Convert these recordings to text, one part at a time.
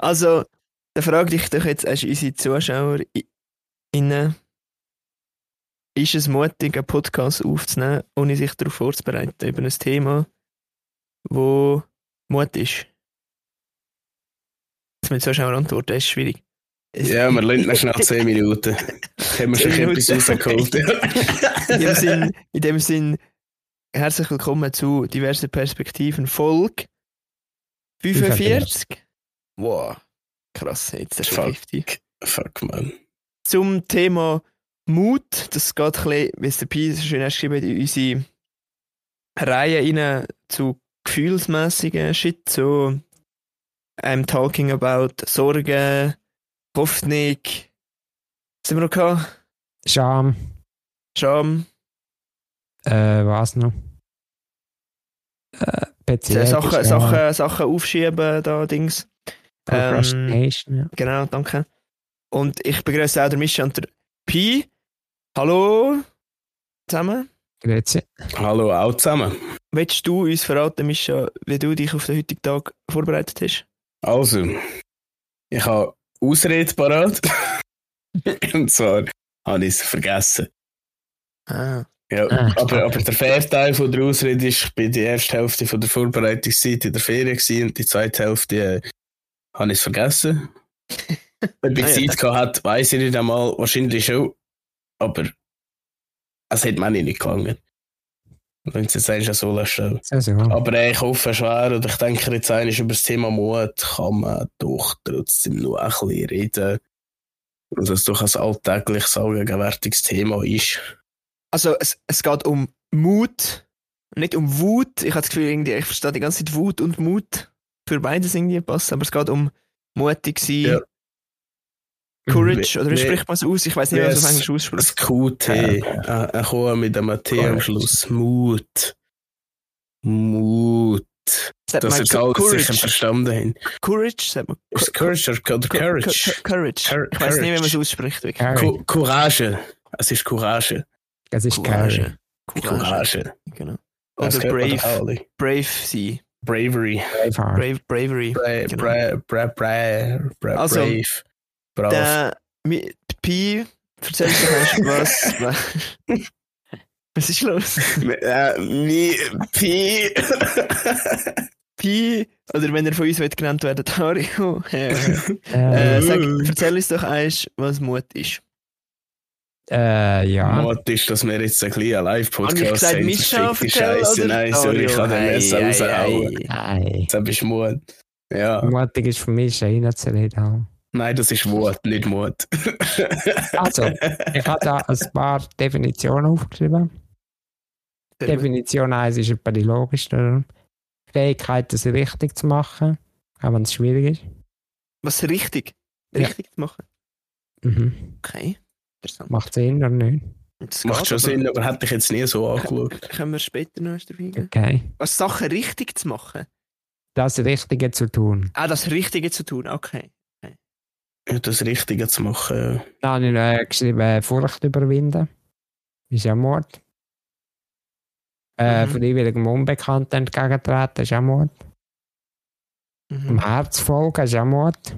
Also, da frage ich dich jetzt, als unsere Zuschauer innen, ist es mutig, einen Podcast aufzunehmen, ohne sich darauf vorzubereiten, über ein Thema, wo Mut ist? Das mit Zuschauer antworten, ist schwierig. Ja, man lernt nach schnell 10 Minuten. Haben wir schon etwas rausgeholt. in, dem Sinn, in dem Sinn, herzlich willkommen zu diversen Perspektiven Folge 45. Wow, krass, jetzt ist es 50. Fuck, man. Zum Thema Mut, das geht ein bisschen, wie es der Pi so schön geschrieben hat, in unsere Reihe rein zu gefühlsmäßigen Shit, so I'm talking about Sorgen, Hoffnung, was haben wir noch gehabt? Scham. Scham. Äh, was noch? Äh, Sachen, Sachen, Sachen, Sachen aufschieben, da Dings. Procrastination, ähm, ja. Genau, danke. Und ich begrüße auch der Mischa und der Pi. Hallo zusammen. Grüezi. Hallo auch zusammen. Willst du uns verraten, Mischa, wie du dich auf den heutigen Tag vorbereitet hast? Also, ich habe Ausrede parat. und zwar habe ich es vergessen. Ah. Ja, ah, aber, aber der Fairteil von der Ausrede ist, ich bin die erste Hälfte von der Vorbereitungszeit in der Ferien gewesen, und die zweite Hälfte äh, habe ich es vergessen. Ob ich ah, Zeit gehabt hat, weiß ich nicht einmal, wahrscheinlich schon, aber es hat mir nicht gegangen. Wenn du jetzt sagst, so lassen. Aber äh, ich hoffe schwer und ich denke jetzt eigentlich über das Thema Mut kann man doch trotzdem noch ein bisschen reden. Und dass es doch ein alltägliches, allgegenwärtiges Thema ist. Also es, es geht um Mut, nicht um Wut. Ich habe das Gefühl, irgendwie, ich verstehe die ganze Zeit Wut und Mut. Für beides irgendwie passen, aber es geht um mutig sein. Ja. Courage, oder wie spricht man es aus? Ich weiß nicht, was man Englisch ausspricht. Das QT. Ja. Ein Chor mit einem T am Schluss. Mut. Mut. Das, ist alles courage. sicher verstanden haben. Courage, sagt man. Ist Courage oder Courage? Courage. Ich weiß nicht, wie man es ausspricht. Courage. Es ist Courage. Es ist Courage. Courage. Genau. Oder brave. Brave sein. Bravery. Brave, bravery. Bra genau. bra bra also, brave. Brav. Der Pi erzählt doch was. Was ist los? Mi, Pi. Pi, oder wenn er von uns wird genannt werden, Dario. äh, äh, sag, erzähl uns doch eins, was Mut ist. Äh, ja. Mut ist, dass wir jetzt ein kleiner Live-Podcast haben. Mischa Scheiße, nein, sorry, ich kann den Messer raushauen. Das ist Mut. Ja. Mutig ist für mich reinzureden. Nein, das ist Wut, nicht Mut. also, ich habe da ein paar Definitionen aufgeschrieben. Definition 1 ist etwa die logischste. Fähigkeit, das richtig zu machen, auch wenn es schwierig ist. Was richtig? Richtig ja. zu machen? Mhm. Okay. Macht Sinn oder nicht? Das Macht schon Sinn, aber hätte ich jetzt nie so angeschaut. Können wir später noch dabei gehen? Okay. Was Sachen richtig zu machen? Das Richtige zu tun. Ah, das Richtige zu tun, okay. okay. Ja, das Richtige zu machen. Da habe ich äh, geschrieben, Furcht überwinden. Ist ja Mord. Äh, mhm. Freiwilligem Unbekannten entgegentreten ist ja Mord. Mhm. Dem Herz folgen ist ja Mord.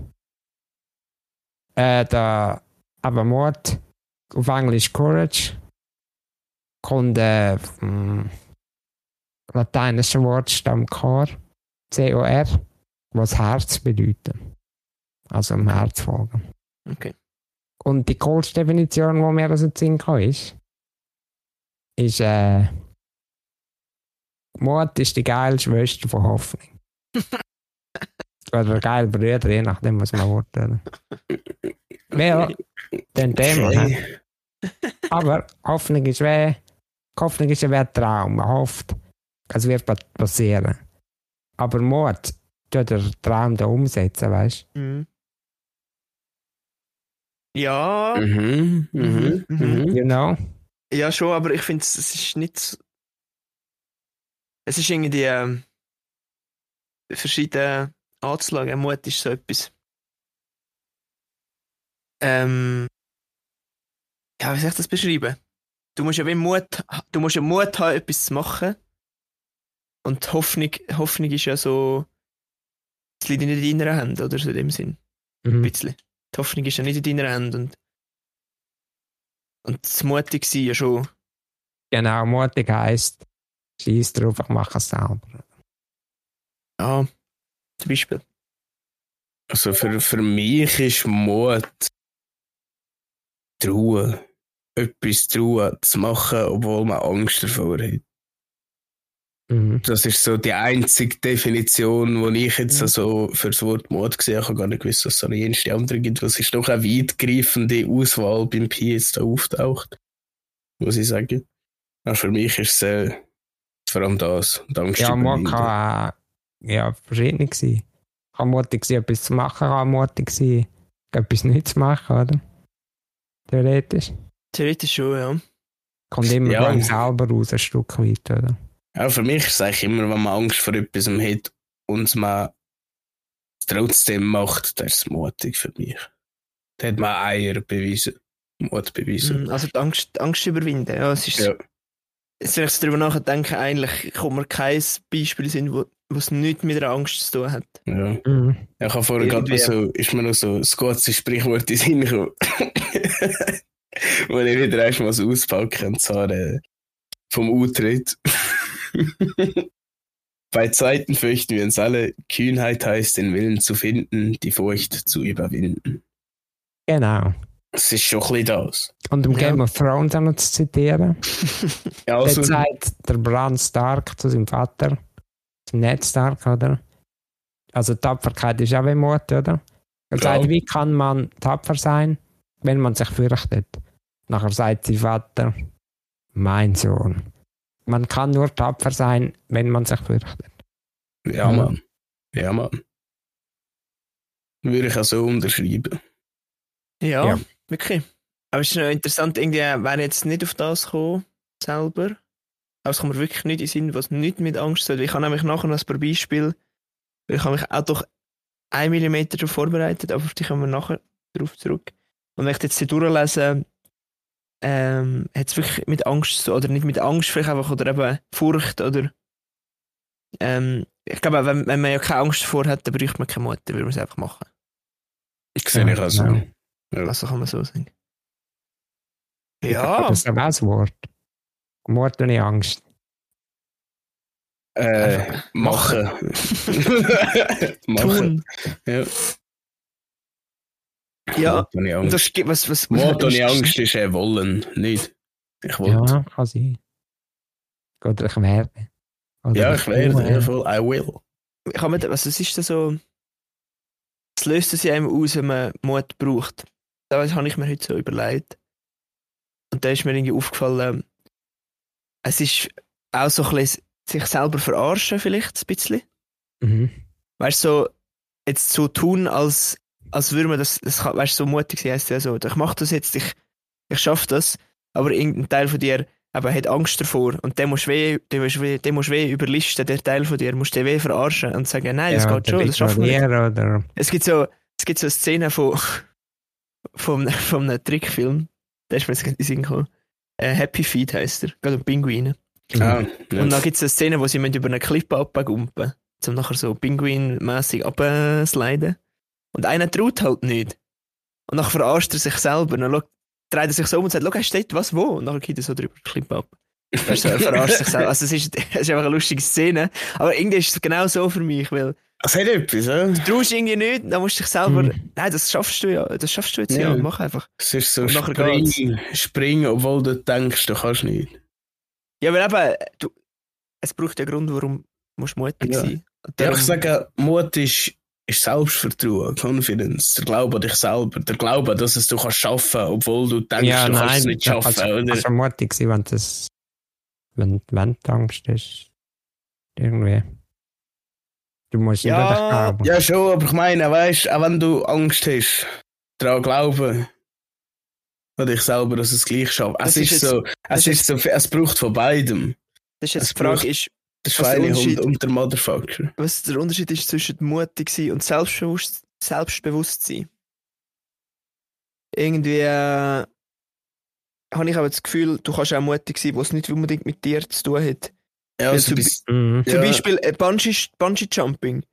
Äh, der, aber Mord auf Englisch Courage kommt äh, vom lateinischen Wortstamm Cor, C-O-R, was Herz bedeutet. Also im Herz folgen. Okay. Und die Coach-Definition, die mir also Sinn kann, ist, ist äh, Mord ist die geile Schwester von Hoffnung. Oder geil Brüder, je nachdem, was man will. Weil, den Thema. Aber Hoffnung ist weh. Hoffnung ist ein Traum. Man hofft, es wird passieren. Aber Mord tut der Traum da umsetzen, weißt du? Mhm. Ja. Mhm. Mhm. Mhm. mhm. You know? Ja, schon, aber ich finde, es ist nicht. So es ist irgendwie ähm, verschiedene anzuschauen. Mut ist so etwas. Ähm, ja, wie soll ich das beschreiben? Du musst ja wie Mut, du musst ja Mut haben, etwas zu machen. Und Hoffnung, Hoffnung ist ja so, es liegt nicht in deiner Hand, oder so in dem Sinn. Ein Mhm. bisschen. Die Hoffnung ist ja nicht in deiner Hand und, und das mutig sein ja schon. Genau, mutig heisst, scheiß drauf, ich mache es selber. Ja, zum Beispiel. Also für, für mich ist Mut trauen. Etwas trauen zu machen, obwohl man Angst davor hat. Mhm. Das ist so die einzige Definition, die ich jetzt Mhm. so für das Wort Mut gesehen habe. Ich habe gar nicht gewusst, dass es so eine jenste andere gibt. Es ist doch eine weitgreifende Auswahl beim Pi jetzt da auftaucht. Muss ich sagen. Aber für mich ist es äh, vor allem das. Angst Ja, überwinden. kann auch ja, verschieden sein. Kann mutig sein, etwas zu machen, kann mutig sein, etwas nicht zu machen, oder? Theoretisch. Theoretisch schon, ja. Kommt immer Ja. einem selber raus, ein Stück weit, oder? Ja, für mich ist es eigentlich immer, wenn man Angst vor etwas hat und man es trotzdem macht, das ist mutig für mich. Da hat man Eier bewiesen. Mut bewiesen. Mhm, Also die Angst, die Angst überwinden. Ja, es ist, Ja. Jetzt, wenn ich darüber nachdenke, eigentlich kommt mir kein Beispiel in, wo was nichts mit der Angst zu tun hat. Ja. Mhm. Ich habe vorher gerade so, ist mir noch so ein kurzes Sprichwort in den Sinn gekommen. Wo ich wieder erstmal so auspacke, und zwar äh, vom Utritt. Bei Zeiten fürchten wir uns alle, Kühnheit heißt, den Willen zu finden, die Furcht zu überwinden. Genau. Das ist schon ein bisschen das. Und um Ja. Game of Thrones auch noch zu zitieren, Ja, also, also, sagt der Bran Stark zu seinem Vater, zum Ned Stark, oder? Also Tapferkeit ist auch wie Mut, oder? Er Ja. sagt, wie kann man tapfer sein, wenn man sich fürchtet? Nachher sagt sein Vater, mein Sohn, man kann nur tapfer sein, wenn man sich fürchtet. ja, Ja. Mann. Ja, Mann. Würde ich auch so unterschreiben. Ja, Ja. wirklich. Aber es ist noch interessant, irgendwie wäre jetzt nicht auf das gekommen, selber. Aber es kommt mir wirklich nicht in den Sinn, was nicht mit Angst soll. Ich habe nämlich nachher noch ein paar Beispiele, weil ich habe mich auch doch ein Millimeter darauf vorbereitet, aber auf die kommen wir nachher darauf zurück. Und wenn ich jetzt hier durchlese, ähm, hat es wirklich mit Angst oder nicht mit Angst vielleicht einfach, oder eben Furcht, oder ähm, ich glaube, wenn, wenn man ja keine Angst davor hat, dann bräuchte man keine Mut, dann würde man es einfach machen. Ich sehe Ja, ich auch so. genau. Ja. Also kann man so sagen. Ja. Das ist aber auch das Wort. Mord ohne Angst. Äh, machen. machen. Tun. Ja. Ja, das gibt was, was. Mord ohne Angst ist äh, wollen, nicht. Ich wollte. Ja, kann sein. Oder ich werde. Oder Ja, ich werde, ja, voll. I will. Ich habe mir, was, was ist denn so? Was löst es in einem aus, wenn man Mut braucht? Das habe ich mir heute so überlegt. Und da ist mir irgendwie aufgefallen, es ist auch so ein bisschen sich selber verarschen, vielleicht ein bisschen. Mhm. Weißt du, so, jetzt so tun, als, als würde man das, das kann, weißt du, so mutig sein, heisst ja so, ich mache das jetzt, ich, ich schaffe das, aber irgendein Teil von dir eben, hat Angst davor und den musst du weh, den musst weh, den musst weh überlisten, der Teil von dir, musst du den weh verarschen und sagen, nein, das ja, geht schon, das schaffen wir. Es gibt so, es gibt so eine Szene von, von, von einem Trickfilm, der ist mir jetzt in den Sinn gekommen. Äh, Happy Feet heisst er, geht um Pinguine. Ah, Und dann gibt es eine Szene, wo sie müssen über eine Klippe abgumpen um nachher so Pinguin-mässig abzusliden. Und einer traut halt nicht. Und dann verarscht er sich selber. Und dann dreht er sich so um und sagt, schau, er steht was wo? Und dann geht er so drüber die Klippe ab. Weißt du, er verarscht sich selber. Also es ist, es ist einfach eine lustige Szene. Aber irgendwie ist es genau so für mich, weil Das hat etwas, ja? du traust irgendwie nicht, dann musst du dich selber, Mhm. nein, das schaffst du ja, das schaffst du jetzt ja, Ja. mach einfach. Es ist so springen, springen, obwohl du denkst, du kannst nicht. Ja, weil eben, du, es braucht ja einen Grund, warum musst du mutig Ja. sein. Und Ja, darum- ich sage, Mut ist, ist Selbstvertrauen, Confidence, der Glaube an dich selber, der Glaube, dass es du kannst schaffen, obwohl du denkst, ja, du kannst nein, es nicht schaffen, kannst- oder? kannst du mutig sein, wenn das. Wenn, wenn die Angst ist. Irgendwie. Du musst Ja, nicht glauben. Ja, schon, aber ich meine, weißt auch wenn du Angst hast, daran glauben, an dich selber, dass es gleich schafft. Es ist, ist so, das es ist so, es braucht von beidem. das ist jetzt es die Frage, braucht- ist, Der Was der Schweinehund Unterschied- und der Motherfucker. was der Unterschied ist zwischen mutig sein und selbstbewusst, Selbstbewusstsein. Irgendwie äh, habe ich aber das Gefühl, du kannst auch mutig sein, was nicht unbedingt mit dir zu tun hat. Ja, also zum bis, Mhm. Zum. Beispiel äh, Bungee, Bungee Jumping.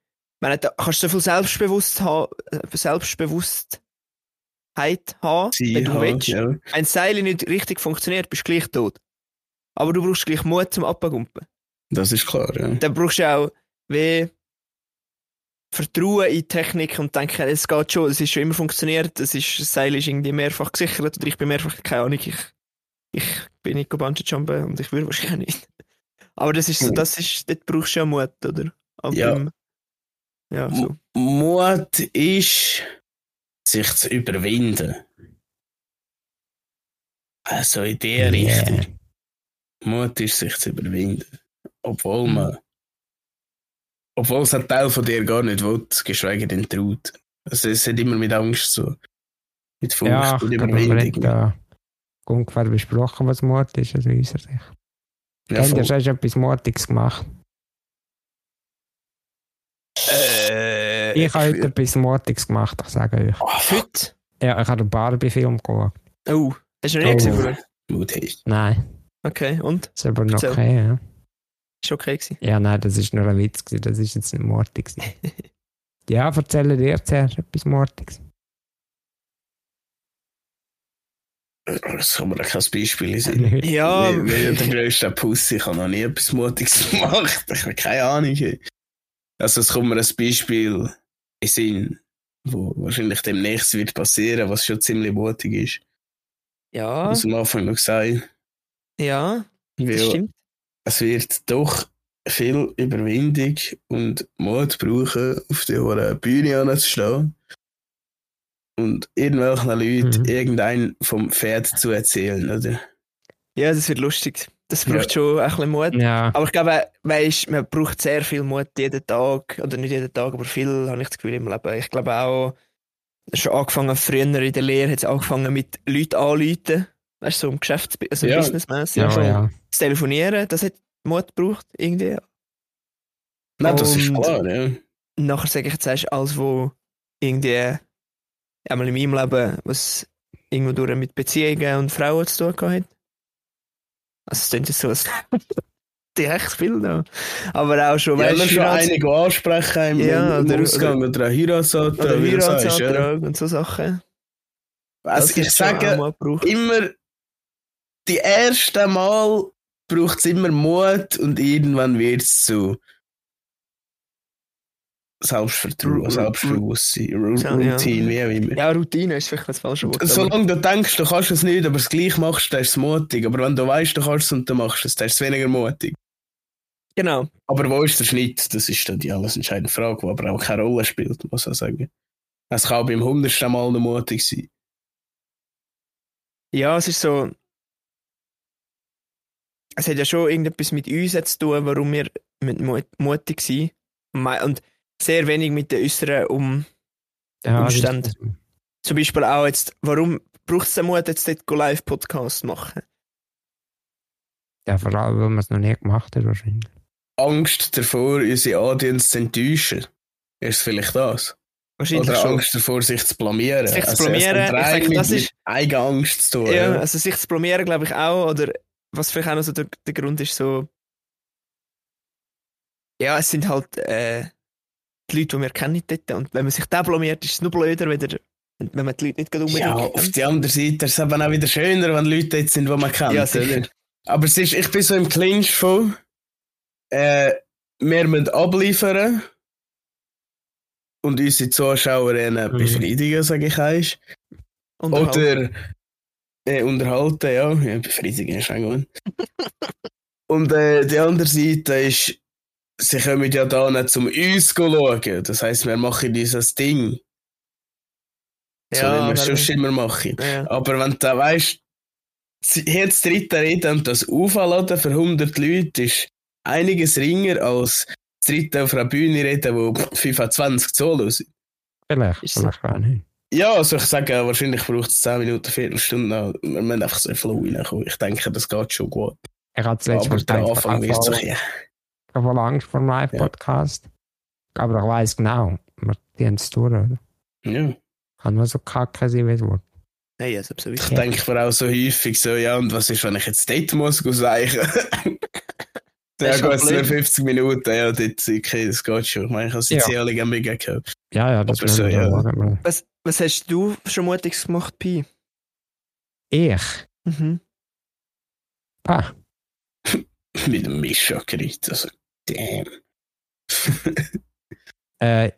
meine, da kannst du so viel Selbstbewusst ha äh, Selbstbewusstheit haben, Sie wenn du halt, willst. ja. Wenn das Seil nicht richtig funktioniert, bist du gleich tot. Aber du brauchst gleich Mut zum Abgumpen. Das ist klar, ja. Dann brauchst du auch wie Vertrauen in die Technik und denken, es geht schon, es ist schon immer funktioniert, es ist, das Seil ist irgendwie mehrfach gesichert oder ich bin mehrfach, keine Ahnung, ich, ich bin nicht Bungee jumpen und ich würde wahrscheinlich nicht. Aber das ist so, Hm. das ist, dort brauchst du ja Mut, oder? Aber, Ja. ähm, ja, so. Mut ist, sich zu überwinden. Also in der Yeah. Richtung. Mut ist, sich zu überwinden. Obwohl Mhm. man. Obwohl es ein Teil von dir gar nicht will, geschweige denn traut. Also es hat immer mit Angst so. Mit Furcht Ja, und Überwindung. da ungefähr besprochen, was Mut ist, aus unserer Sicht. Ja, Habt ihr schon etwas Mutiges gemacht? Äh, Ich habe heute etwas Mutiges gemacht, ich sage euch. Fuck. Heute? Ja, ich habe den Barbie-Film geschaut. Oh, hast du noch nie Oh. gesehen, Bruder? Mut hast. Nein, Okay, und? ist aber noch okay, ja. Ist okay gewesen. Ja, nein, das ist nur ein Witz, gewesen, das ist jetzt nicht mutig. gewesen. ja, erzähle dir zuerst etwas Mutiges. Das kann mir kein Beispiel in Sinn. Ja, Wie, wie der grösste Pussy, ich habe noch nie etwas Mutiges gemacht. Ich habe keine Ahnung. Also es kommt mir ein Beispiel in Sinn, wo wahrscheinlich demnächst wird passieren, was schon ziemlich mutig ist. ja, Was am Anfang noch gesagt. ja, das Weil stimmt. Es wird doch viel Überwindung und Mut brauchen, auf der hohen Bühne anzustehen und irgendwelchen Leuten Mhm. irgendein vom Pferd zu erzählen, oder? Ja, das wird lustig. Das braucht schon ein bisschen Mut. Ja, Aber ich glaube, weißt, man braucht sehr viel Mut jeden Tag. Oder nicht jeden Tag, aber viel, habe ich das Gefühl, im Leben. Ich glaube auch, schon angefangen, früher in der Lehre, hat es angefangen mit Leuten anrufen. Weißt du, so im Geschäfts-, also Ja. businessmäßig. ja, schon ja. Das Telefonieren, das hat Mut gebraucht, irgendwie. Nein, das ist Und- klar, ja. Und nachher sage ich jetzt, erst alles, wo irgendwie einmal in meinem Leben, was irgendwo durch mit Beziehungen und Frauen zu tun hat. Also es klingt jetzt so, als die echt viel noch. Aber auch schon, Ja, weißt du, schon Heirats- einige ansprechen im, Ja, im oder- Ausgang oder, ein Heiratsantrag. oder du sagst, ja. Heiratsantrag und so Sachen. Also ich schon auch sage immer, die erste Mal braucht es immer Mut und irgendwann wird es zu Selbstvertrauen, Selbstbewusstsein. Routine, wie auch immer. Ja, Routine ist vielleicht das falsche Wort. Solange du denkst, du kannst es nicht, aber es gleich machst, dann ist es mutig. Aber wenn du weißt, du kannst es und du machst es, dann ist es weniger mutig. Genau. Aber wo ist der Schnitt? Das ist dann die alles entscheidende Frage, die aber auch keine Rolle spielt, muss ich sagen. Es kann auch beim hundertsten Mal noch mutig sein. Ja, es ist so. Es hat ja schon irgendetwas mit uns zu tun, warum wir mit Mut- mutig sind. Und sehr wenig mit den äußeren um. ja das ist- Umstände. Zum Beispiel auch jetzt, warum braucht es den Mut, jetzt dort go Live-Podcast machen? Ja, vor allem, weil man es noch nie gemacht hat, wahrscheinlich. Angst davor, unsere Audience zu enttäuschen. Ist vielleicht das? Wahrscheinlich Oder schon. Angst davor, sich zu blamieren. Sich zu Also, blamieren, sag, das mit, ist- mit Eigenangst zu tun. Ja, Ja. also sich zu blamieren, glaube ich auch. Oder was vielleicht auch noch so der, der Grund ist, so. Ja, es sind halt äh, die Leute, die wir kennen dort. Und wenn man sich da blamiert, ist es noch blöder, wenn, der, wenn man die Leute nicht gerade unbedingt Ja, kennt. auf die andere Seite ist es eben auch wieder schöner, wenn Leute dort sind, die man kennt. Ja, sicher. Aber es ist, ich bin so im Clinch von, äh, wir müssen abliefern und unsere Zuschauerinnen Mhm. befriedigen, sage ich eins. Unterhalten. Oder äh, unterhalten, ja. ja. Befriedigen ist auch gut. und äh, die andere Seite ist, sie kommen ja da nicht zum uns schauen. Das heisst, wir machen dieses Ding. So wie wir es sonst immer machen. ja. Aber wenn du weißt, jetzt dritte Rede und das Aufladen für 100 Leute ist einiges ringer als das dritte auf einer Bühne reden, wo 25 Solo sind. Vielleicht, vielleicht auch nicht. Ja, also ich sage, wahrscheinlich braucht es 10 Minuten, Viertelstunde. Wir müssen einfach so viel reinkommen. Ich denke, das geht schon gut. Ich hatte zuletzt Aber mal gedacht, Anfang ich habe ja. voll- Angst vor dem Live-Podcast. Aber ich weiss genau, wir die haben es durch, oder? ja. Kann nur so kacke sein, wie es wird. Nein, also Ich denke mir auch so häufig so, ja, und was ist, wenn ich jetzt dort muss sagen? Ja, ist gut, es sind blöd. 50 Minuten, ja, dort, okay, das geht schon. Ich meine, ich habe sie Ja. alle gerne gehabt. Ja, ja, das wir ja. Was, was hast du schon Mutiges gemacht, Pi? Ich? Mhm. Ah, Mit dem Mischa geredet, also, damn. äh,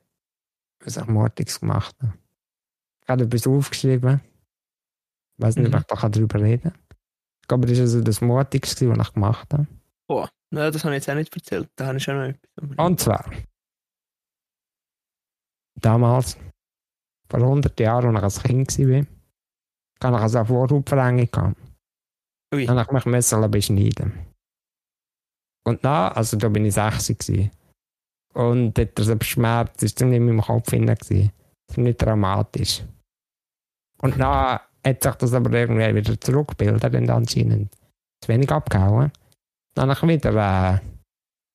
was habe ich Mortix gemacht? Ich habe etwas aufgeschrieben. Ich weiß nicht, Mhm. ob ich da darüber reden kann. Ich glaube, das war also das Mortigste, was ich gemacht habe. Boah, nein, das habe ich jetzt auch nicht erzählt. Da habe ich schon noch etwas. Und zwar, damals, vor 100 Jahren, als ich ein Kind war, kann ich also eine Vorhautverengung haben. Ui. Dann habe ich mich müssen beschneiden. Und dann, also da bin ich 60 gewesen. Und dort der Schmerz war ziemlich in meinem Kopf drin. Ziemlich dramatisch. Und dann hat sich das aber irgendwie wieder zurückgebildet und anscheinend zu wenig abgehauen. Dann ich wieder eine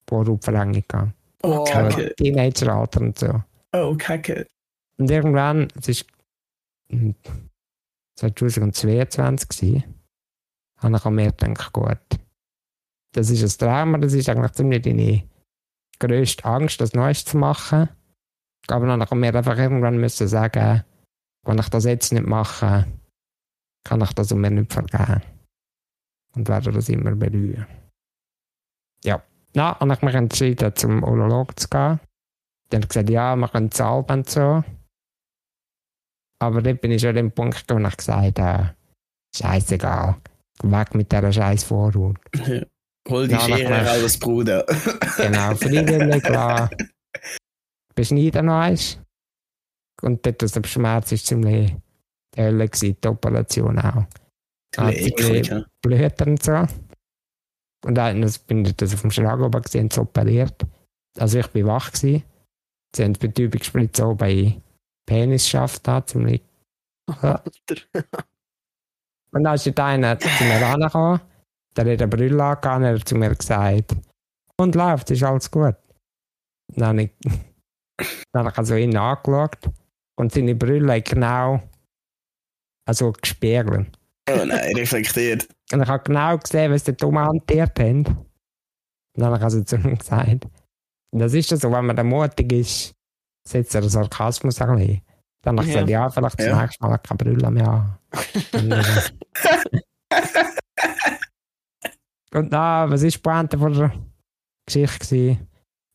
Vorhautverengung gehabt. Oh, Kacke. Teenageralter und so. Oh, Kacke. Und irgendwann, es ist hm, 2022 gewesen, habe ich an mir gedacht, gut, das ist ein Trauma, das ist eigentlich ziemlich deine grösste Angst, das Neues zu machen. Aber dann habe ich mir einfach irgendwann müssen sagen, wenn ich das jetzt nicht mache, kann ich das um mir nicht vergeben. Und werde das immer bereuen. Ja, dann habe ich mich entschieden, zum Urolog zu gehen. Dann hat er gesagt, ja, wir können zahlen und so. Aber dort bin ich schon an dem Punkt gekommen, wo ich gesagt habe, scheißegal, weg mit dieser scheiß Vorhaut. Hol die Ja, Schere raus, Bruder. Genau, freiwillig klar. Beschneiden noch eins. Und dort, der Schmerz war ziemlich die Hölle, gewesen, die Operation auch. Eklig, ziemlich ja. Blüten und so. Und dann bin ich auf dem Schlag oben gesehen, so operiert. Also ich bin wach gewesen. Sie haben die Betäubungsspritze auch bei Penis geschafft, da, ziemlich Alter. Und dann ist der eine zu mir angekommen, der hat eine Brille angehabt und er hat zu mir gesagt, und läuft, ist alles gut. Dann habe ich, dann habe ich also ihn angeschaut und seine Brille genau also gespiegelt. Oh nein, reflektiert. Und ich habe genau gesehen, was die dumm hantiert haben. Und dann habe ich also zu ihm gesagt, das ist ja so, wenn man dann mutig ist, setzt er den Sarkasmus ein bisschen. Dann habe ich Ja. gesagt, ja, vielleicht das Ja. nächste Mal keine Brille mehr an. Und, dann, was war die Pointe von der Geschichte? gewesen?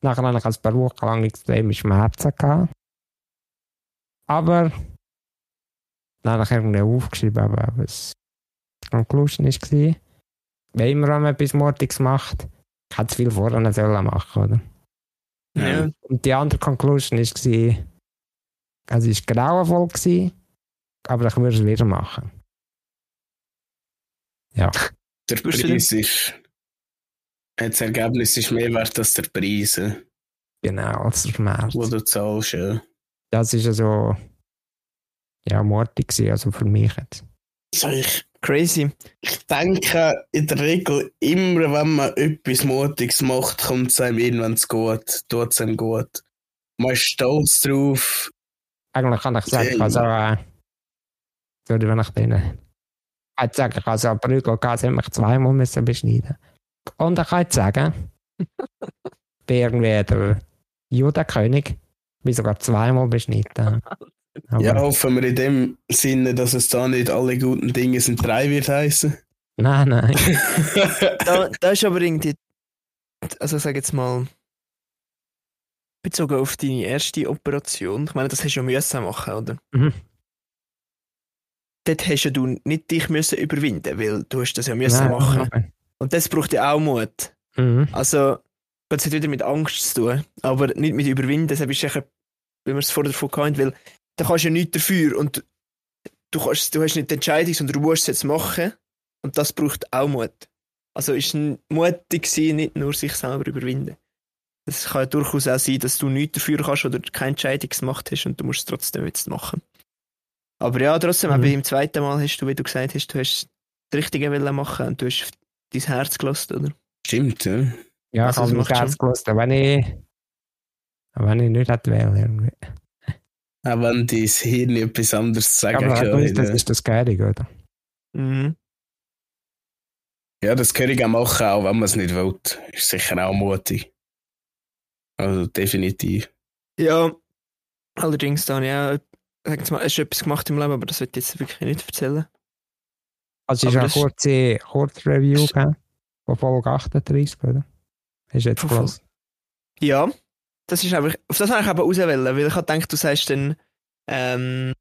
Nachher hatte ich ein paar Wochen lang extreme Schmerzen. Gehabt. Aber dann habe ich irgendwie aufgeschrieben, aber was die Conclusion war. Wenn immer man etwas Mutiges macht, kann es viel vorher sollen machen, oder? Ja. Und die andere Conclusion war, es war grauenvoll, gewesen, aber ich würde es wieder machen. Ja. Der Preis ist. Das Ergebnis ist mehr wert als der Preis, äh, Genau, als der Schmerz. wo du zahlst. Ja. Das ist also ja, mordig gewesen, also für mich jetzt. So, ich, Crazy. ich denke, in der Regel, immer wenn man etwas Mutiges macht, kommt es einem irgendwann gut, tut es einem gut. Man ist stolz drauf. Eigentlich kann ich sagen, also, äh, sorry, wenn ich den ich kann sagen, ich habe so einen Prügel gehabt, sie haben mich zweimal müssen beschneiden. Und ich kann jetzt sagen, bin irgendwie der Judenkönig, bin sogar zweimal beschnitten. Aber Ja, hoffen wir in dem Sinne, dass es da nicht alle guten Dinge sind drei wird heißen. nein, nein. Da, da ist aber irgendwie, also sag jetzt mal, bezogen auf deine erste Operation, ich meine, das hast du ja müssen machen, oder? Mhm. Dort hast ja du nicht dich müssen überwinden, weil du hast das ja müssen Nein, machen. nein. Und das braucht ja auch Mut. Mhm. Also, das hat wieder mit Angst zu tun, aber nicht mit Überwinden. Das ist sicher, wie wir es vorher davon hatten, weil da kannst du ja nichts dafür und du, kannst, du hast nicht die Entscheidung, sondern du musst es jetzt machen und das braucht auch Mut. Also ist mutig sein, nicht nur sich selber überwinden. Es kann ja durchaus auch sein, dass du nichts dafür kannst oder keine Entscheidung gemacht hast und du musst es trotzdem jetzt machen. Aber ja, trotzdem, Mhm. beim zweiten Mal hast du, wie du gesagt hast, du hast das Richtige wollen machen und du hast dein Herz gelassen, oder? Stimmt, ja. Ja, Also, ich habe ganz schon- gewusst, wenn ich, wenn ich nicht hätte wählen irgendwie. Auch wenn dein Hirn etwas anderes sagen Aber kann. das ja. ist das Geile, oder? Mhm. Ja, das kann ich auch machen, auch wenn man es nicht will. Ist sicher auch mutig. Also definitiv. Ja, allerdings, da habe ich auch, sag mal, hast du etwas gemacht im Leben, aber das wird ich jetzt wirklich nicht erzählen. Also ist Aber eine das- kurze Kurzreview gegeben von Folge 38, oder? Ist jetzt groß. Ja, das ist einfach, auf das habe ich aber auswählen, weil ich habe gedacht, du sagst dann, ähm,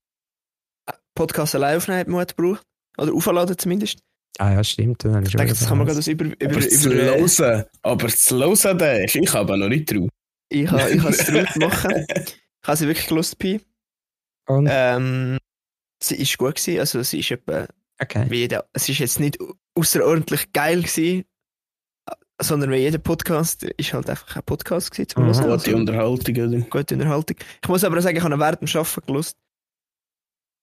Podcast allein aufnehmen hat Mut gebraucht. Oder aufladen zumindest. Ah ja, stimmt. Dann Ich denke, das kann man gerade über, über, Aber zu über, äh, hören, aber zu hören, der ist, ich habe noch nicht drauf. ich habe ich habe es drauf machen. Ich habe sie wirklich gelust, Pi. Und, Ähm, sie ist gut gewesen, also sie ist etwa okay. wie jeder, es ist jetzt nicht außerordentlich geil gewesen, sondern wie jeder Podcast ist halt einfach ein Podcast gewesen zum Mhm. Hören. Gute Unterhaltung, oder? gute Unterhaltung. Ich muss aber auch sagen, ich habe während dem Arbeiten gelust.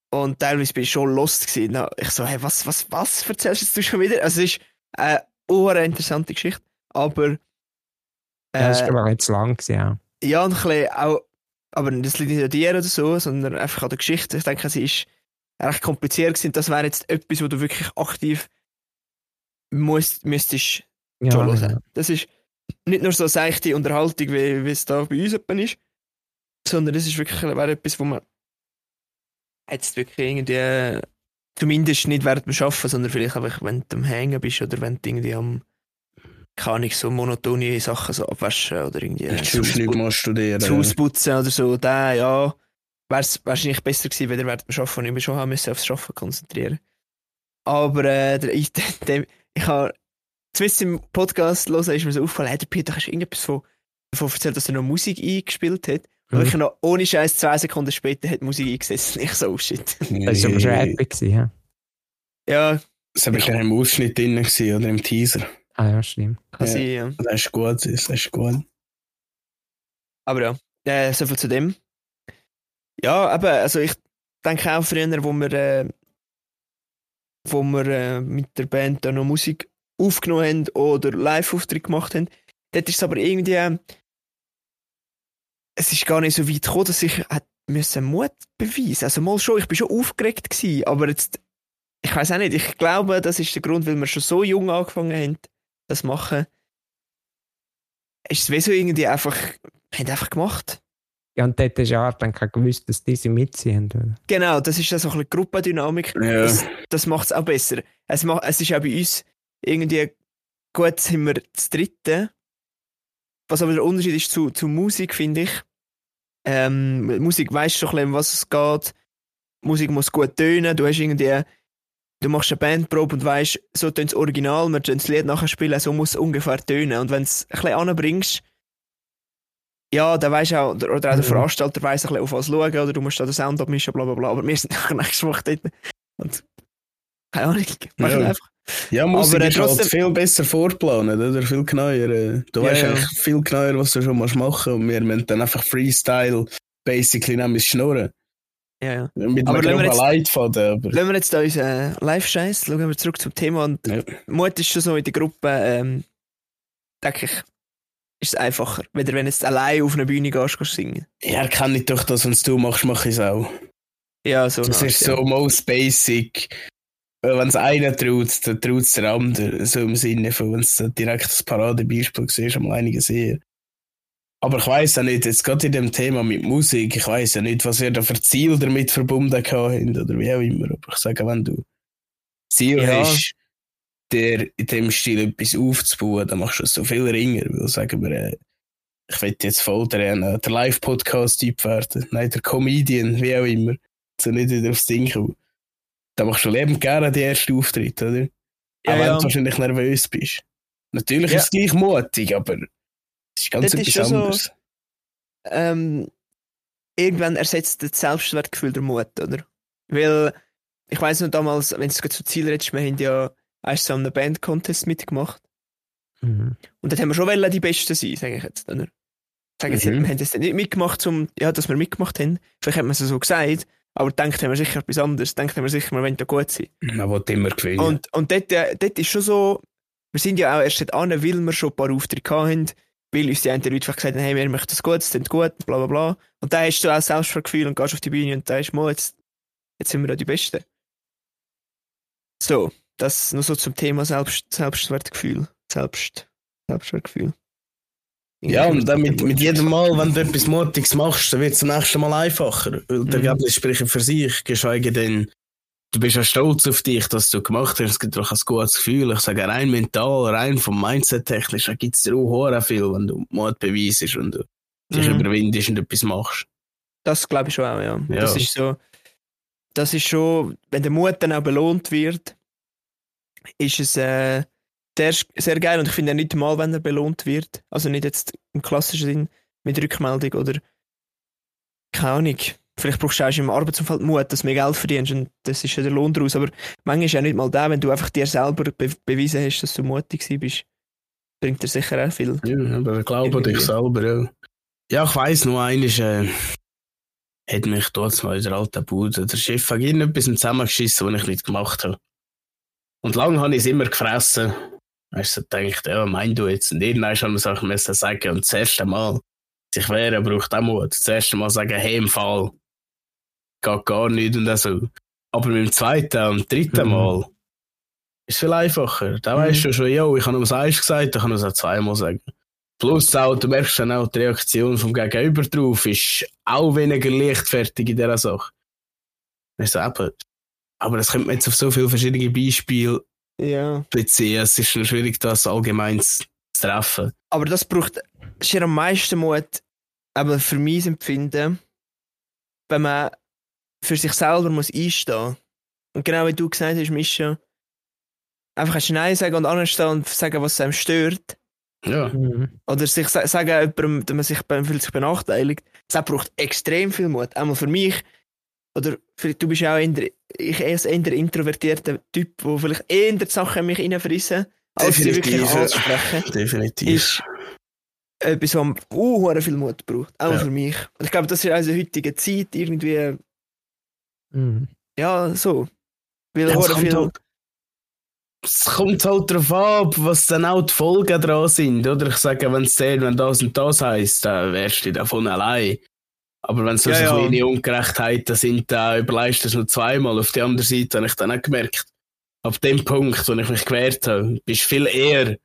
Und teilweise bin ich schon lost gewesen. Na, Ich so, hey, was, was, was erzählst jetzt du schon wieder? Also es ist eine eine interessante Geschichte, aber Ja, das äh, war aber jetzt lang gewesen, ja. ja, und ein bisschen auch, aber das liegt nicht an dir oder so, sondern einfach an der Geschichte. Ich denke, sie ist recht kompliziert gewesen. Das wäre jetzt etwas, wo du wirklich aktiv musst, müsstest ja ja. Das ist nicht nur so eine seichte Unterhaltung, wie, wie es da bei uns ist, sondern das ist wirklich wäre etwas, wo man jetzt wirklich irgendwie zumindest nicht während dem Arbeiten, sondern vielleicht einfach, wenn du am Hängen bist oder wenn du irgendwie am kann ich so monotone Sachen so abwaschen oder irgendwie Ich das sonst Haus nicht put- mal studieren. das Haus putzen oder so, da ja, wäre es wahrscheinlich besser gewesen, wenn er während dem Arbeiten ich mich schon haben müssen aufs Arbeiten konzentrieren. Aber äh, der, ich, der, ich habe zumindest im Podcast hören, ist mir so aufgefallen, hey, der Peter, hast du irgendetwas von, davon erzählt, dass er noch Musik eingespielt hat? Und Mhm. ich noch ohne Scheiß zwei Sekunden später hat Musik eingesetzt. Ich so, oh shit. Das ist aber schon epic gewesen, ja. Ja, Das war ja im Ausschnitt drin gewesen, oder im Teaser. Ah ja, stimmt. kann Ja. sein, ja. Das ist gut, das ist gut. Aber ja, äh, so viel zu dem. Ja, aber also ich denke auch früher, wo wir, äh, wo wir äh, mit der Band da noch Musik aufgenommen haben oder Live-Auftritt gemacht haben, dort ist es aber irgendwie, äh, es ist gar nicht so weit gekommen, dass ich müssen Mut beweisen. Also mal schon, ich bin schon aufgeregt gewesen, aber jetzt, ich weiß auch nicht, ich glaube, das ist der Grund, weil wir schon so jung angefangen haben, das zu machen. Ist es wie so irgendwie einfach, wir haben einfach gemacht. Ja, und dort hast du ja dann kein gewusst, dass diese mitziehen. Oder? Genau, das ist dann so ein bisschen Gruppendynamik. Ja. Das, das macht es auch besser. Es, macht, es ist auch bei uns irgendwie gut, sind wir das Dritte. Was aber der Unterschied ist zu, zu Musik, finde ich. Ähm, Musik weißt schon ein bisschen, um was es geht. Musik muss gut tönen. Du hast irgendwie, du machst eine Bandprobe und weißt, so tönt das Original, wir tönen das Lied nachher spielen, so muss es ungefähr tönen. Und wenn du es ein bisschen anbringst, ja, dann weisst du auch, oder, auch der Mhm. Veranstalter weiss ein bisschen auf was schauen, oder du musst da den Sound abmischen, bla bla bla. Aber wir sind nachher nächstes Woche dort. Und keine Ahnung, machen Ja. einfach. Ja, Musik Aber, äh, ist halt viel besser vorplanen, oder? Viel genauer. äh, Du Ja, weißt ja. eigentlich viel genauer, was du schon musst machen und wir müssen dann einfach Freestyle basically nämlich schnurren. Ja, ja. Mit Aber einem groben Leitfaden, aber... Lassen wir jetzt da unseren Live-Scheiß, schauen wir zurück zum Thema. Und Ja. Mut ist schon so in der Gruppe, ähm, denke ich, ist es einfacher. Weder wenn du jetzt allein auf einer Bühne gehst, gehst singen. Ja, erkenne ich doch, dass wenn du machst, mache ich es auch. Ja, so. Das eine ist Art, so most basic. Wenn es einer traut, dann traut es der andere. So im Sinne von, wenn es direkt das Paradebeispiel siehst, am einigen sehen. Aber ich weiß ja nicht, jetzt gerade in dem Thema mit Musik, ich weiß ja nicht, was ihr da für Ziel damit verbunden habt oder wie auch immer. Aber ich sage, wenn du Ziel Ja. hast, der in dem Stil etwas aufzubauen, dann machst du es so viel ringer. Weil sagen wir, äh, ich will jetzt voll der, äh, der Live-Podcast-Typ werden. Nein, der Comedian, wie auch immer. So nicht wieder aufs Ding kommen. Da machst du lebend gerne die ersten Auftritte, oder? Ja, Auch wenn ja. du wahrscheinlich nervös bist. Natürlich Ja. ist es gleich mutig, aber es ist ganz Das ist etwas so- anderes. ähm, irgendwann ersetzt das Selbstwertgefühl der Mut, oder? Weil, ich weiß noch damals, wenn es zu Ziel redest, wir haben ja erst so einen Band-Contest mitgemacht. Mhm. Und dort haben wir schon wollen, die Besten sein, sage ich jetzt. Oder? Sage jetzt, Mhm. wir haben das dann nicht mitgemacht, zum, ja, dass wir mitgemacht haben. Vielleicht hat man es so gesagt, aber denkt haben wir sicher etwas anderes. Denkt haben wir sicher, wir wollen da gut sein. Man will immer gewinnen. Und, und dort, äh, dort ist schon so, wir sind ja auch erst dort an, weil wir schon ein paar Aufträge hatten, weil uns die einen Leute gesagt haben, hey, wir möchten das gut, es sind gut, bla bla bla. Und da hast du auch Selbstwertgefühl und gehst auf die Bühne und da ist mal, jetzt, jetzt sind wir da die Besten. So, das nur so zum Thema Selbst, Selbstwertgefühl. Selbst, Selbstwertgefühl. Ja, und dann mit, mit jedem Mal, wenn du etwas Mutiges machst, dann wird es das nächste Mal einfacher. Weil die Mhm. Ergebnisse sprechen für sich, geschweige denn, du bist ja stolz auf dich, dass du gemacht hast. Es gibt doch ein gutes Gefühl. Ich sage, rein mental, rein vom Mindset technisch, da gibt es dir auch viel, wenn du Mut beweisst und du dich Mhm. überwindest und etwas machst. Das glaube ich schon auch, ja. Ja. Das ist so, das ist schon, wenn der Mut dann auch belohnt wird, ist es äh, sehr, sehr geil und ich finde auch nicht mal, wenn er belohnt wird. Also nicht jetzt im klassischen Sinn mit Rückmeldung oder keine Ahnung. Vielleicht brauchst du auch im Arbeitsumfeld Mut, dass du mehr Geld verdienst und das ist ja der Lohn daraus. Aber manchmal ist ja nicht mal der, wenn du einfach dir selber be bewiesen hast, dass du mutig bist, bringt dir sicher auch viel. Ja, aber glaube dich selber, ja. Ja, ich weiss, nur eines, äh, hat mich dort mal in der alten Bude, der Chef hat irgendetwas zusammengeschissen, was ich nicht gemacht habe. Und lange habe ich es immer gefressen. Weißt du, gedacht, ja, mein du jetzt? Und irgendwann haben wir Sachen müssen sagen, und das erste Mal, sich wehren, braucht auch Mut. Das erste Mal sagen, hey, im Fall, geht gar nicht und so. Aber mit dem zweiten und dritten Mhm. Mal ist viel einfacher. Da Mhm. weißt du schon, jo, ich habe nur das eins gesagt, dann kann ich es auch zweimal sagen. Plus auch, du merkst dann auch, die Reaktion vom Gegenüber drauf ist auch weniger leichtfertig in dieser Sache. Also eben, aber das könnte man jetzt auf so viele verschiedene Beispiele Ja. beziehen. Es ist schwierig, das allgemein zu treffen. Aber das braucht schier am meisten Mut, aber für mein Empfinden, wenn man für sich selber muss einstehen Und genau wie du gesagt hast, Mischa, einfach kannst Nein sagen und anstehen und sagen, was einem stört. Ja, Mhm. Oder sich sa- sagen jemandem, dass man sich, man fühlt sich benachteiligt. Das braucht extrem viel Mut. Einmal für mich, oder vielleicht, du bist ja auch eher, ich eher ein eher introvertierter Typ, wo vielleicht eher die Sachen in mich reinfressen, als sie wirklich anzusprechen. definitiv. Ist etwas, was uh, hure viel Mut braucht. Auch Ja. für mich. Und ich glaube, das ist also in der heutigen Zeit irgendwie, Mhm. ja, so. Weil Ja, es, kommt viel. halt, es kommt halt darauf ab, was dann auch die Folgen dran sind. Oder ich sage, wenn es wenn das und das heisst, dann wärst du davon allein. Aber wenn so Ja, so ja. kleine Ungerechtheiten sind, dann überleist du es nur zweimal. Auf der anderen Seite habe ich dann auch gemerkt, ab dem Punkt, wo ich mich gewehrt habe, bist du viel eher,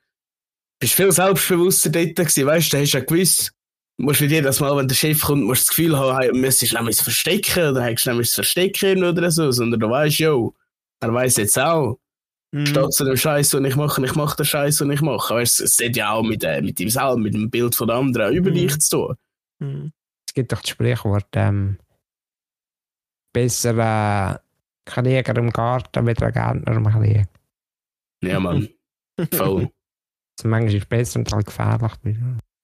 bist viel selbstbewusster dort gewesen. Weißt du, da hast du ja gewusst, du musst nicht jedes Mal, wenn der Chef kommt, musst du das Gefühl haben, hey, müsstest du nämlich verstecken oder du nämlich das Verstecken oder so, sondern du weißt, jo, er weiß jetzt auch, Mhm. statt zu dem Scheiß, den ich mache, ich mache den Scheiß, den ich mache. Weißt, du, es hat ja auch mit, äh, mit ihm selber, mit dem Bild von der anderen über Mhm. dich zu tun. Mhm. Es gibt doch das Sprichwort, ähm, besser äh, Krieger im Garten mit einem Gärtner im Krieg. Ja, Mann. Voll. Also manchmal ist es besser und halt gefährlich.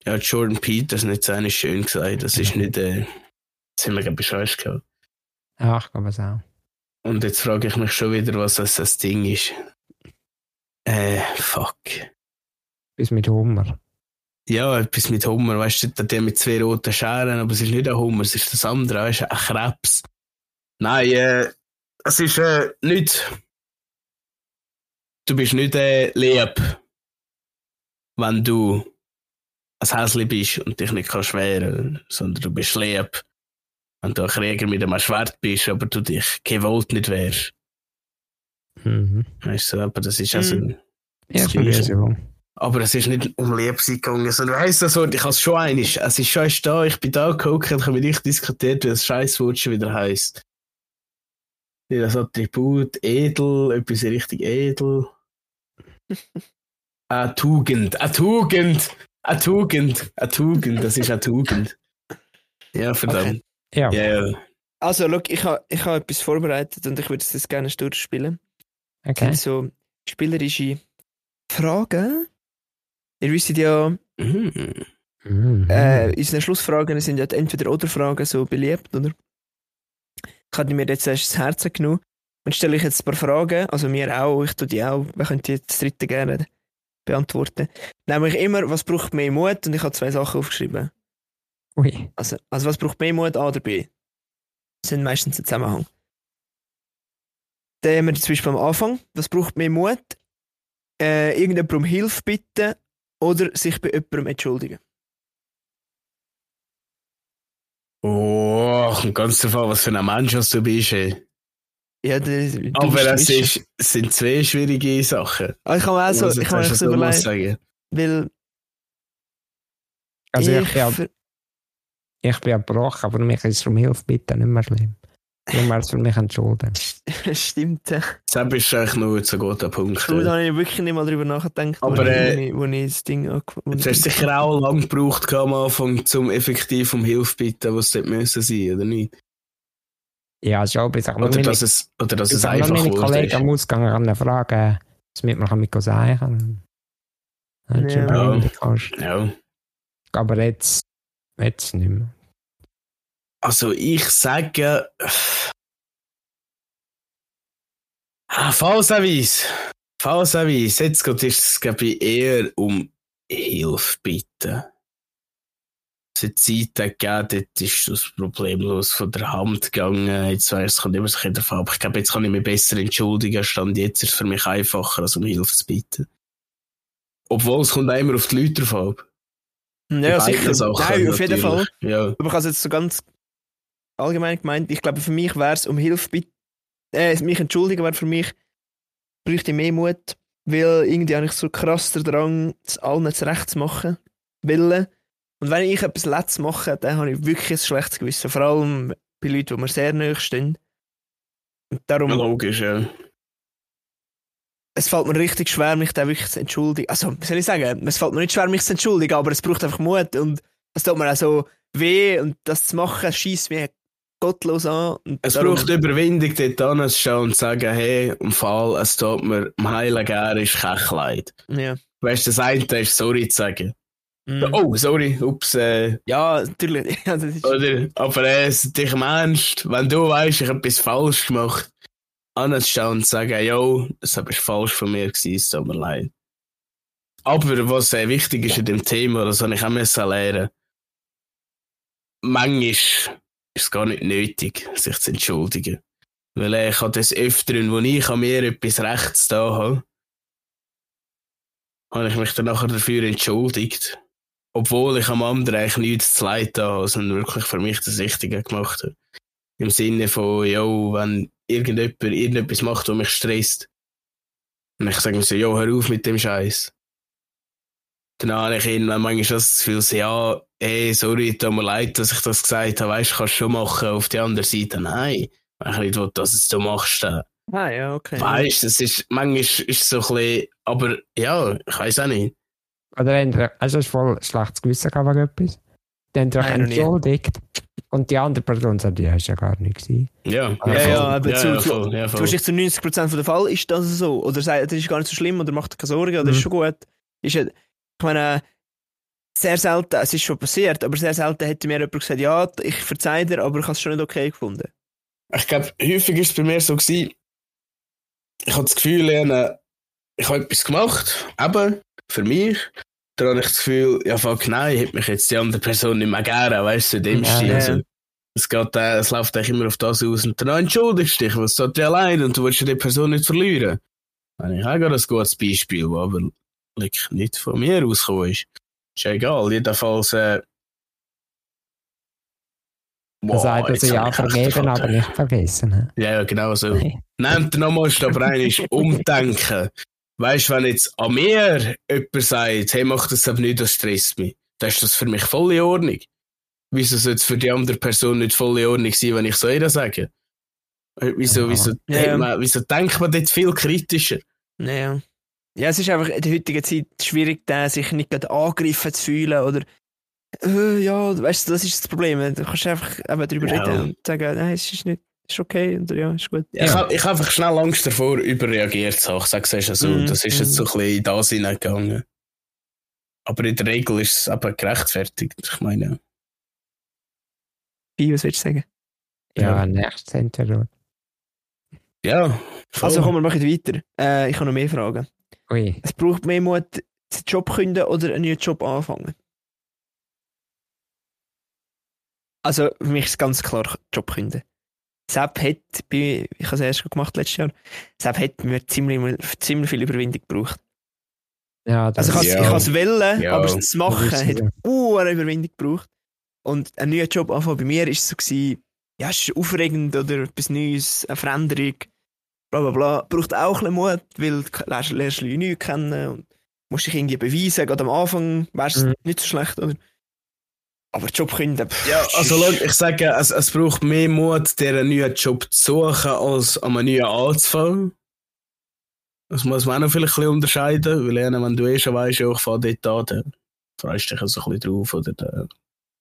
Ja, Jordan Peterson hat es eigentlich schön gesagt. Das ist nicht, äh, das haben wir gerade bescheuert gehabt. Ja, ich glaube es auch. Und jetzt frage ich mich schon wieder, was das, das Ding ist. Äh, fuck. Bis mit Hummer. Ja, etwas mit Hummer, weißt du, der mit zwei roten Scheren, aber es ist nicht ein Hummer, es ist das andere, weißt du, ein Krebs. Nein, äh, es ist äh, nicht. Du bist nicht äh, lieb, wenn du ein Häsli bist und dich nicht kannst wehren, sondern du bist lieb, wenn du ein Krieger mit einem Schwert bist, aber du dich gewollt nicht wehrst. Mhm. Weißt du, aber das ist also. Mhm. Ja, Aber es ist nicht um Liebsein gegangen, sondern weißt du, das Wort, ich habe es schon einig. Es ist schon da, ich bin da geguckt und habe mit dich diskutiert, wie das Scheißwort schon wieder heisst. Wie das Attribut, edel, etwas richtig edel. Eine Tugend, eine Tugend, eine Tugend, eine Tugend, das ist eine Tugend. Ja, verdammt. Ja. Ja, ja. Also, look, ich habe ich ha etwas vorbereitet und ich würde das gerne durchspielen. Okay. so spielerische Fragen. Ihr wisst ja, Mhm. Mhm. äh, unsere Schlussfragen sind ja die Entweder-Oder-Fragen so beliebt, oder? Ich habe mir jetzt erst das Herz genommen und stelle ich jetzt ein paar Fragen, also mir auch, ich tue die auch, wir können die jetzt das dritte gerne beantworten. Nämlich immer, was braucht mehr Mut? Und ich habe zwei Sachen aufgeschrieben. Ui. Also, also was braucht mehr Mut, A oder B? Das sind meistens im Zusammenhang. Dann haben wir zum Beispiel am Anfang, was braucht mehr Mut? Äh, irgendjemand um Hilfe bitten oder sich bei jemandem entschuldigen. Oh, kommt ganz drauf an, was für ein Mensch was du bist, ey. Ja, das, du Aber es ist, es sind zwei schwierige Sachen. Ah, ich kann mir auch so, ich kann mir du so überlegen, sagen. weil Also ich, ich, bin, ich bin gebrochen, aber mich ist es um Hilfe bitte nicht mehr schlimm. Es für mich entschuldigen. stimmt. ja. Deshalb ist eigentlich nur so guter Punkt. Gut, da habe ich wirklich nicht mal drüber nachgedacht, Aber, wo, ich, äh, ich, wo ich das Ding angefangen Du hast sicher auch lange gebraucht am Anfang, zum effektiv um Hilfe bitten, was dort müssen sein, oder nicht? Ja, schon, ich noch Oder meine, dass es, oder dass es ich noch einfach meine Kollegen ist. am Ausgang an fragen, was mit mir mit sagen kann. Ja. kannst. Ja. Aber jetzt, jetzt nicht mehr. Also ich sage. Ah, Fallservice. Fallservice. Jetzt geht es, glaube ich, eher um Hilfe bitten. Es hat Zeiten gegeben, dort ist das problemlos von der Hand gegangen. Jetzt weiss, es kommt immer so ein bisschen davon ab. Ich glaube, jetzt kann ich mich besser entschuldigen. Stand jetzt ist es für mich einfacher, als um Hilfe zu bitten. Obwohl, es kommt auch immer auf die Leute drauf ab. Ja, sicher. Sachen, Nein, auf jeden Fall. Ja. Aber ich habe es jetzt so ganz allgemein gemeint. Ich glaube, für mich wäre es um Hilfe bitten, äh, mich entschuldigen wäre für mich, bräuchte ich mehr Mut, weil irgendwie habe ich so krass den Drang, es allen zurecht zu machen, willen. Und wenn ich etwas Letztes mache, dann habe ich wirklich ein schlechtes Gewissen. Vor allem bei Leuten, die mir sehr nahe stehen. Und darum, Logisch, ja. es fällt mir richtig schwer, mich da wirklich zu entschuldigen. Also, wie soll ich sagen? Es fällt mir nicht schwer, mich zu entschuldigen, aber es braucht einfach Mut und es tut mir auch so weh und das zu machen, schießt mich gottlos an. Es braucht Überwindung, dort hinzuschauen und zu sagen, hey, im Fall, es tut mir gern, ist kein Kleid. Ja. Weißt du, das eine ist sorry zu sagen. Mhm. Oh, sorry, ups, äh, Ja, natürlich. Ja, oder, aber äh, dich im Ernst, wenn du weißt, ich habe etwas falsch gemacht, hinzuschauen und zu sagen, yo, das war falsch von mir gewesen, es tut mir leid. Aber was sehr wichtig ist in dem Thema, das habe ich auch lernen, manchmal ist gar nicht nötig, sich zu entschuldigen. Weil äh, ich habe das Öfteren, wo ich an mir etwas Rechts da habe, habe ich mich dann nachher dafür entschuldigt. Obwohl ich am anderen eigentlich nichts zu leid habe, sondern wirklich für mich das Richtige gemacht habe. Im Sinne von, yo, wenn irgendjemand irgendetwas macht, was mich stresst, und ich sage ihm so, yo, hör auf mit dem Scheiß. Dann habe ich irgendwann manchmal das Gefühl, ja, ey, sorry, tut mir leid, dass ich das gesagt habe, weißt du, kannst du schon machen. Auf der anderen Seite, nein, wenn ich nicht will, dass es du machst, dann ah, ja, okay. Weißt du, es ist, manchmal ist es so ein bisschen, aber ja, ich weiß auch nicht. Oder wenn ihr, also es ist voll schlechtes Gewissen gehabt wegen etwas. Dann nie. entschuldigt. Und die andere Person sagt, ja, ist ja gar nicht gewesen. Ja, Ja, voll. ja, aber ja, zu- ja, zu- voll, ja, voll. Zu 90% der Fall ist das so. Oder sagt, das ist gar nicht so schlimm oder macht keine Sorgen oder Mhm. ist schon gut. Ist ja, ich meine, sehr selten, es ist schon passiert, aber sehr selten hätte mir jemand gesagt, ja, ich verzeih dir, aber ich habe es schon nicht okay gefunden. Ich glaube, häufig ist es bei mir so gewesen, ich habe das Gefühl, ich habe etwas gemacht, eben, für mich. Dann habe ich das Gefühl, ja, fuck, nein, hätte mich jetzt die andere Person nicht mehr gerne, weißt du, in dem Ja, Stil. ja. Also, es, geht, äh, es läuft eigentlich immer auf das aus und dann entschuldigst du dich, was tut dir allein und du willst ja die Person nicht verlieren. Ich habe gerade ein gutes Beispiel, aber like, nicht von mir ausgekommen ist. Ist ja egal, jedenfalls, äh, Er sagt jetzt also ja, vergeben, aber nicht vergessen. Ja, ja, genau so. Nehmt ihr nochmal aber einmal umdenken. Weißt du, wenn jetzt an mir jemand sagt, hey, mach das aber nicht, das stresst mich, dann ist das für mich voll in Ordnung. Wieso soll es für die andere Person nicht voll in Ordnung sein, wenn ich so ihr sage? Äh, Wieso, Ja. wieso, Ja. hey, man, wieso denkt man dort viel kritischer? Naja. Ja, es ist einfach in der heutigen Zeit schwierig, da sich nicht gerade angegriffen zu fühlen oder äh, ja, weißt du, das ist das Problem. Du kannst einfach eben darüber Ja. reden und sagen, nein, es ist nicht, es ist okay oder ja, ist gut. Ich habe ich hab einfach schnell Angst davor, überreagiert zu haben. Ich sage es also, Mhm, das ist jetzt mhm. so ein bisschen in das hineingegangen. Aber in der Regel ist es eben gerechtfertigt. Ich meine, Wie, was willst du sagen? Ja, Ja. nächstes entweder. ja. voll. Also komm, wir machen weiter. Äh, ich habe noch mehr Fragen. Ui. Es braucht mehr Mut, den Job künden oder einen neuen Job anfangen. Also für mich ist ganz klar Job künden. Sepp hat, bei, ich habe es erst gemacht letztes Jahr, Sepp hat mir ziemlich, ziemlich viel Überwindung gebraucht. Ja, das Also ich habe es wollen, Ja. aber es zu machen Das hat eine Überwindung gebraucht. Und ein neuer Job anfangen bei mir ist so gewesen, ja, es ist aufregend oder etwas Neues, eine Veränderung, bla bla bla. Braucht auch ein bisschen Mut, weil du lernst, lernst Leute neu kennen und musst dich irgendwie beweisen. Gerade am Anfang wärst du Mhm. nicht so schlecht, oder? Aber Job künden, Ja, also schau, ich sage, es, es braucht mehr Mut, dir einen neuen Job zu suchen, als an einen neuen anzufangen. Das muss man auch noch vielleicht ein bisschen unterscheiden, weil ja, wenn du eh schon weißt, ja, ich fahre dort an, dann freust du dich auch so ein bisschen drauf oder dann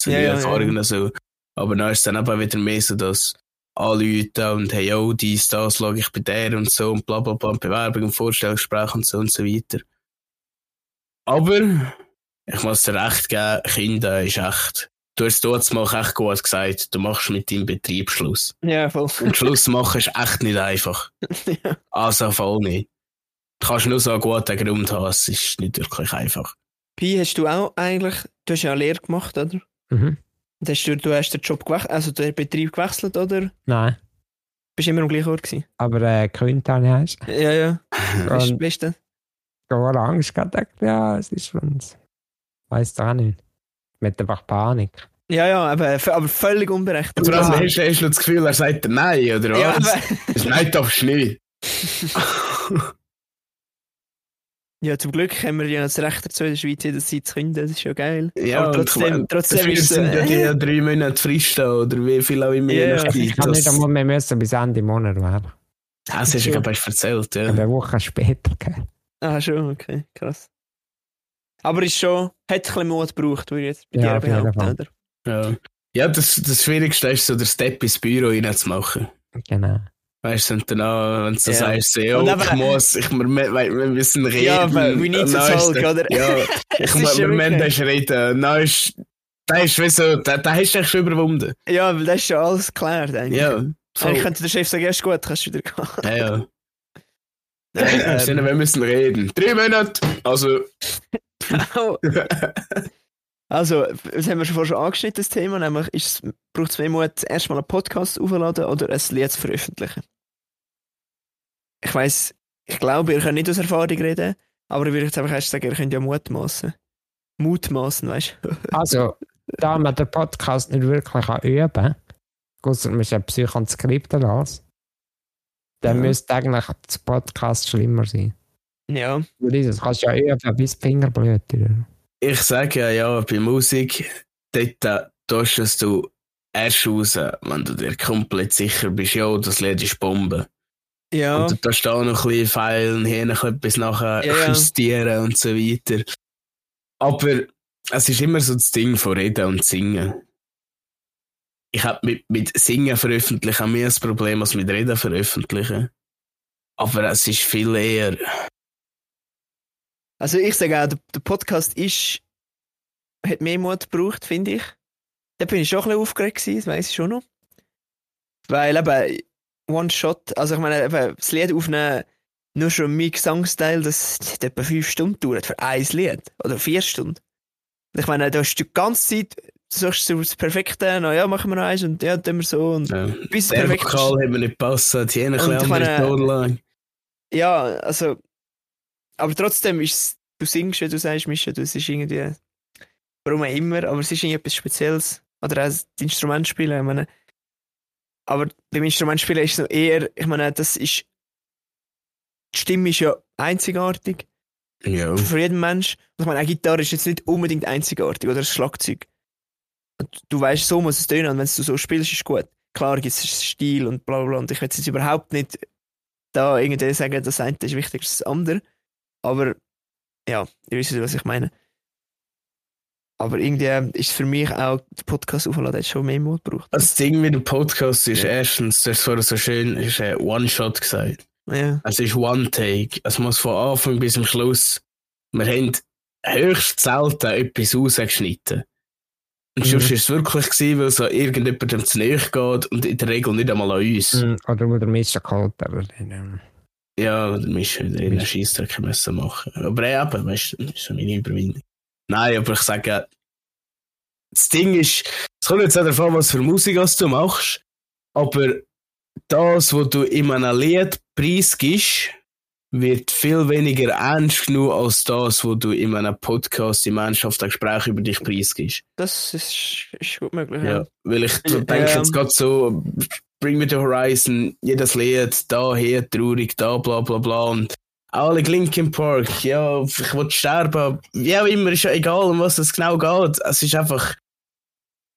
sind Ja, die ja, Erfahrungen so. Aber dann ist es dann eben wieder mehr so, dass anrufen und hey, yo, dies, das, schau ich bei der und so und bla bla bla, Bewerbung und Vorstellungsgespräch und so und so weiter. Aber ich muss dir recht geben, Kinder ist echt. Du hast dort mal echt gut gesagt, du machst mit deinem Betrieb Schluss. Ja, voll. Und Schluss machen ist echt nicht einfach. ja. Also voll nicht. Du kannst nur so einen guten Grund haben, es ist nicht wirklich einfach. Pi, hast du auch eigentlich, du hast ja eine Lehre gemacht, oder? Mhm. Und hast du, du hast den Job gewechselt, also den Betrieb gewechselt, oder? Nein, Bist du immer am gleichen Ort gewesen? aber äh, gekündigt habe ich. Ja, ja. Bist, Und bist du? gar Angst gehabt, dachte, ja, es ist schon. Weiß doch auch nicht. Mit einfach Panik. Ja, ja, aber, aber völlig unberechtigt. Vor allem Ja. hast, hast du das Gefühl, er sagt nein, oder Ja, was? aber, Das Nein darfst du nicht. ja, zum Glück haben wir ja das Recht dazu, in der Schweiz jederzeit zu künden, das ist ja geil. Ja, aber trotzdem, trotzdem dafür ist es sind ja äh, die drei Monate Frist da, oder wie viel auch immer je ja. Ich kann nicht einmal mehr müssen bis Ende Monat werden. das hast du ja gerade erzählt, ja. Eine Woche später. gell. Ah, schon, okay, krass. Aber ist schon, hat ein bisschen Mut gebraucht, würde ich jetzt bei Ja, dir behaupten, oder? Ja, ja das, das Schwierigste ist so, der Step ins Büro reinzumachen. Genau. Weißt du, und dann, auch, wenn du so Ja. sagst, so, Und ich muss, ich, wir, wir, müssen reden. Ja, aber we need to dann talk, der- oder? Ja, ich, wir müssen reden. Dann ist, da ist wie so, da, da hast du dich schon überwunden. Ja, weil das ist schon alles geklärt eigentlich. Ja, Eigentlich voll. könnte der Chef sagen, ja, ist gut, kannst du wieder gehen. Ja, ja. Nein, wir müssen reden. Drei Monate. Also, Also, das haben wir schon vorher schon angeschnitten, das Thema, nämlich ist es, braucht es mehr Mut, erstmal einen Podcast aufzuladen oder ein Lied zu veröffentlichen. Ich weiss, ich glaube, ihr könnt nicht aus Erfahrung reden, aber ich würde jetzt einfach erst sagen, ihr könnt ja mutmaßen. Mutmaßen, weißt du? Also, da man den Podcast nicht wirklich kann üben kann, ausser man ist ein Psycho und Skripte las, dann Ja. müsste eigentlich das Podcast schlimmer sein. ja. Das kannst du ja üben, bis die Finger bluten. ich sage ja, ja, bei Musik, dort äh, tust du erst raus, wenn du dir komplett sicher bist, ja, das Lied ist Bombe. Ja. Und da noch ein bisschen feilen, hier noch etwas nachher Ja, justieren und so weiter. Aber es ist immer so das Ding von Reden und Singen. Ich habe mit, mit Singen veröffentlichen auch mehr ein Problem als mit Reden veröffentlichen. Aber es ist viel eher. Also ich sage auch, der, der Podcast ist, hat mehr Mut gebraucht, finde ich. Da bin ich schon ein bisschen aufgeregt gewesen, das weiss ich schon noch. Weil eben, One-Shot, also ich meine, eben, das Lied aufnehmen, nur schon mein Gesangsteil, das hat etwa fünf Stunden gedauert für ein Lied. Oder vier Stunden. Und Ich meine, da hast du die ganze Zeit, du suchst so das Perfekte, na ja, machen wir noch eins und ja, tun wir so und Ja. bis Der perfekt ist. Vokal hat mir nicht gepasst, die haben ein bisschen andere Tonlage. Ja, also, aber trotzdem ist es, du singst, wie du sagst, Mischa, das ist irgendwie, warum auch immer, aber es ist irgendwie etwas Spezielles. Oder auch das Instrument spielen, ich meine. Aber beim Instrument spielen ist es noch eher, ich meine, das ist, die Stimme ist ja einzigartig Ja. für jeden Mensch. Und ich meine, eine Gitarre ist jetzt nicht unbedingt einzigartig oder ein Schlagzeug. Und du weißt, so muss es tönen und wenn du so spielst, ist es gut. Klar gibt es Stil und bla bla bla und ich will jetzt überhaupt nicht da irgendwie sagen, das eine ist wichtiger als das andere. Aber ja, ihr wisst, was ich meine. Aber irgendwie ist für mich auch der Podcast aufladen hat schon mehr Mut gebraucht. Das Ding mit dem Podcast ist Ja. erstens, das vorher so schön, ist ein One-Shot gesagt. Ja, Es ist One-Take. Es muss von Anfang bis zum Schluss. Wir haben höchst selten etwas rausgeschnitten. Und Mhm. sonst war es wirklich, gewesen, weil so irgendjemandem zu nahe geht und in der Regel nicht einmal an uns. Mhm. Oder wo der hat. ähm, Ja, dann müssen wir wieder in einen Scheissdreck müssen machen. Aber ja, eben, weißt du, das ist so meine Überwindung. Nein, aber ich sage, das Ding ist, es kommt jetzt auch davon, was für Musik was du machst, aber das, was du in einem Lied preisgibst, wird viel weniger ernst genug als das, was du in einem Podcast im ernsthaften Gespräch über dich preisgibst. Das ist, ist gut möglich. Ja, Ja. weil ich Ja. denke jetzt gerade so, Bring Me the Horizon, jedes Lied, da, hier, traurig, da, bla bla bla. Und alle Linkin Park, ja, ich will sterben, wie auch immer, ist ja egal, um was es genau geht. Es ist einfach,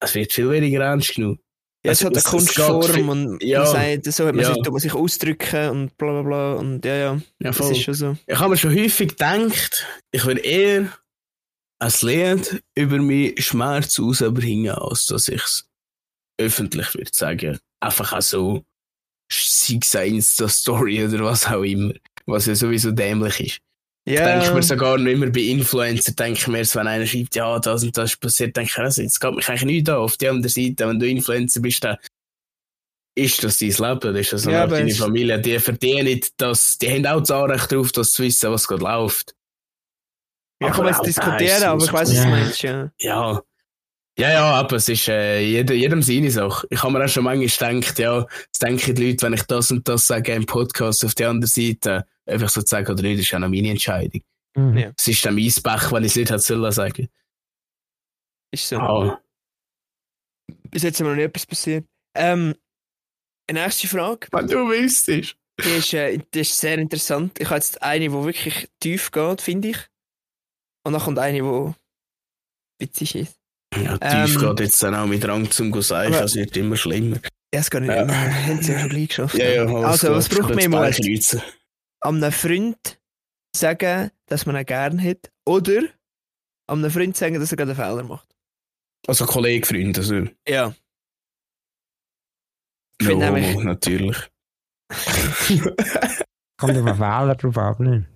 es wird viel weniger ernst genug. Ja, es hat eine Kunstform und ja. man sagt, so hat man Ja. sich, man sich ausdrücken und bla bla bla. Und ja, ja, Ja, das ist schon so. Ich habe mir schon häufig gedacht, ich würde eher ein Lied über meinen Schmerz rausbringen, als dass ich es öffentlich würde sagen. Einfach auch so, sei es eine Insta-Story oder was auch immer. Was ja sowieso dämlich ist. Denke ich mir sogar noch immer bei Influencer, denke ich mir, wenn einer schreibt, ja, das und das ist passiert, denke ich, also, jetzt geht mich eigentlich nicht an. Auf der anderen Seite, wenn du Influencer bist, dann ist das dein Leben, das ist das Ja, aber deine Familie, die verdienen das, die haben auch das Anrecht darauf, das zu wissen, was gerade läuft. ja, kann man jetzt diskutieren, da aber ich weiß, es- was du Ja. meinst, ja. Ja. Ja, ja, aber es ist äh, jeder, jedem seine Sache. Ich habe mir auch schon manchmal gedacht, ja, das denken die Leute, wenn ich das und das sage im Podcast auf der anderen Seite, ich so sage oder nicht, ist ja noch meine Entscheidung. Mhm. Ja. Es ist dann mein Pech, wenn ich es nicht hätte sollen sagen. Ist so. Ah, Bis jetzt haben wir noch nicht etwas passiert. Ähm, eine nächste Frage, wenn du wüsstest. die ist, äh, die ist sehr interessant. Ich habe jetzt eine, die wirklich tief geht, finde ich. Und dann kommt eine, die witzig ist. Ja, Ähm, tief geht jetzt dann auch mit Rang zum Guseichen, es wird immer schlimmer. Ja, es geht nicht. Ja. Ja. Haben sie ja schon gleich geschafft. Ja, ja, also, was braucht mehr Mut? Einem Freund sagen, dass man ihn gern hat. Oder an einem Freund sagen, dass er gerade einen Fehler macht. Also Kollege, Freund, also. Ja. Ich No, nämlich- natürlich. Kommt auf einen Fehler drauf ab, nicht?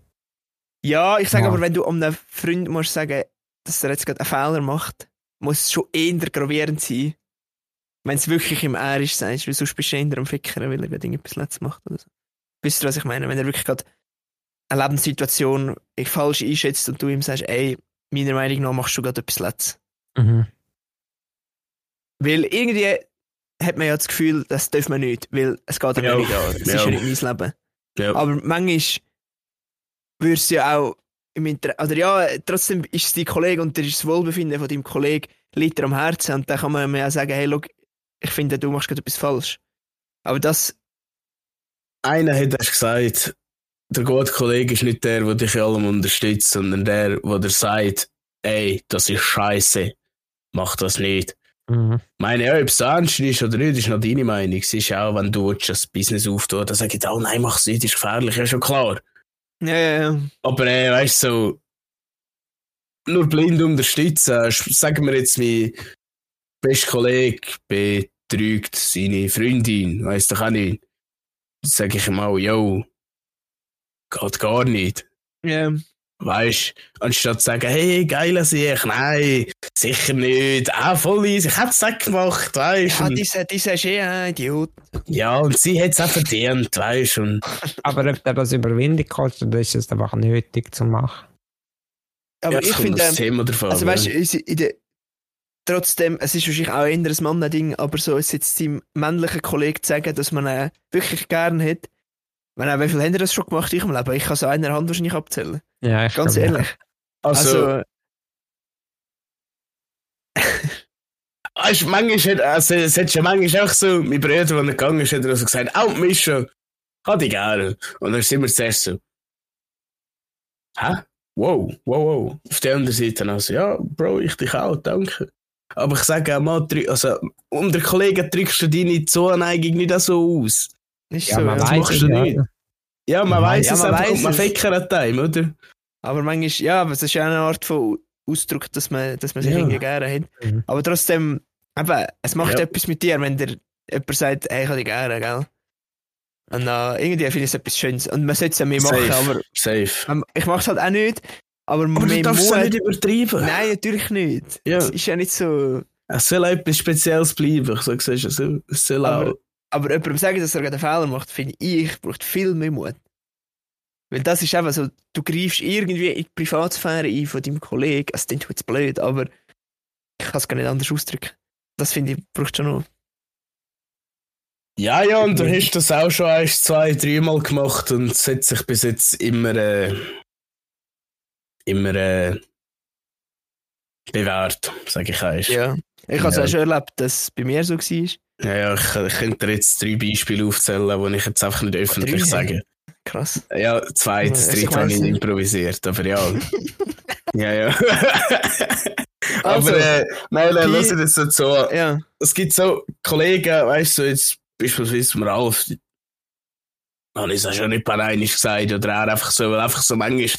Ja, ich sage Ja. aber, wenn du an einem Freund musst sagen, dass er jetzt gerade einen Fehler macht, muss es schon eher gravierend sein. Wenn es wirklich im R ist, sagst, weil sonst bist du eher am Fickern, weil er gerade irgendetwas Letztes macht oder so. Wisst ihr, was ich meine? Wenn er wirklich gerade eine Lebenssituation falsch einschätzt und du ihm sagst, ey, meiner Meinung nach machst du gerade etwas Letztes. Mhm. Weil irgendwie hat man ja das Gefühl, das darf man nicht, weil es geht Ja. ja nicht an. Es Ja. ist ja nicht mein Leben. Ja. Aber manchmal würdest du ja auch im Inter oder ja, trotzdem ist es dein Kollege und das ist das Wohlbefinden von deinem Kollegen liegt dir am Herzen und dann kann man mir ja sagen, hey, look, ich finde, du machst gerade etwas falsch. Aber das, Einer hat erst gesagt, der gute Kollege ist nicht der, der dich in allem unterstützt, sondern der, der dir sagt, ey, das ist scheiße, mach das nicht. Mhm. Meine, ja, ob es ernst ist oder nicht, ist noch deine Meinung. Es ist auch, wenn du das Business auftun, dann sage ich, oh nein, mach's nicht, ist gefährlich, ja schon klar. ja, ja, ja. Aber äh, weißt du, so, nur blind unterstützen. Sagen wir jetzt, mein bester Kollege betrügt seine Freundin, weißt du auch nicht. Sage ich ihm auch, yo, geht gar nicht. ja. Weißt anstatt zu sagen, hey, geiler Sieg, nein, sicher nicht, ah, voll easy, ich hätte es gemacht, weißt ja und, dieser, dieser ist eh ein Idiot. ja, und sie hat es auch verdient, weißt und, Aber ob der das Überwindung kostet, ist es einfach nötig zu machen. Aber ja, ich finde, das Thema davon. also weißt du, ja. in der, trotzdem, es ist wahrscheinlich auch eher ein Mannending, aber so ist jetzt seinem männlichen Kollegen zu sagen, dass man ihn wirklich gern hat. Wenn er, wie viel haben das schon gemacht ich im Leben? Ich kann so einer Hand wahrscheinlich abzählen. Ja, ich Ganz ehrlich. also, Also, Weißt manchmal hat, also, es hat schon manchmal auch so, mein Bruder, der gegangen ist, hat er also gesagt, oh, Mischa, hat ich gerne. Und dann sind wir zuerst so, hä? Wow, wow, wow. Auf der anderen Seite dann also, ja, Bro, ich dich auch, danke. Aber ich sage auch mal, also, unter Kollegen drückst du deine Zuneigung nicht so aus. ist Ja, so, man ja. das weiß machst es du ja. nicht. Ja, man Man weiß es ja, man einfach weiß man es. fickert einem, oder? Aber manchmal, ja, aber es ist ja eine Art von Ausdruck, dass man, dass man sich Ja. irgendwie gerne hat. Mhm. Aber trotzdem, eben, es macht Ja. etwas mit dir, wenn dir jemand sagt, hey, ich habe dich gerne, gell? Und äh, irgendwie finde ich es etwas Schönes. Und man sollte es ja mehr machen, Safe. aber Safe. ähm, ich mache es halt auch nicht. Aber, Aber du darfst es nicht übertreiben. Nein, natürlich nicht. Ja. Es ist ja nicht so. Es soll auch etwas Spezielles bleiben, so siehst du, es soll- Aber- auch... Aber jemandem sagen, dass er einen Fehler macht, finde ich, braucht viel mehr Mut. Weil das ist einfach so, du greifst irgendwie in die Privatsphäre ein von deinem Kollegen. Es klingt jetzt blöd, aber ich kann es gar nicht anders ausdrücken. Das finde ich, braucht schon noch. Ja, ja, und du hast das auch schon ein, zwei, dreimal gemacht und es hat sich bis jetzt immer, äh, immer äh, bewährt, sage ich eins. Ja. Ich habe es Ja. auch schon erlebt, dass es bei mir so war. Ja, ja, ich, ich könnte dir jetzt drei Beispiele aufzählen, die ich jetzt einfach nicht öffentlich Drei? sage. Krass. Ja, zwei, das dritte habe ich nicht. improvisiert, aber ja. ja, ja. Also, aber äh, nein, nein, lass ich das so so. Ja. Es gibt so Kollegen, weißt du, jetzt beispielsweise mir Ralf, habe ich es auch schon nicht pareinisch gesagt, oder er einfach so, weil einfach so manchmal,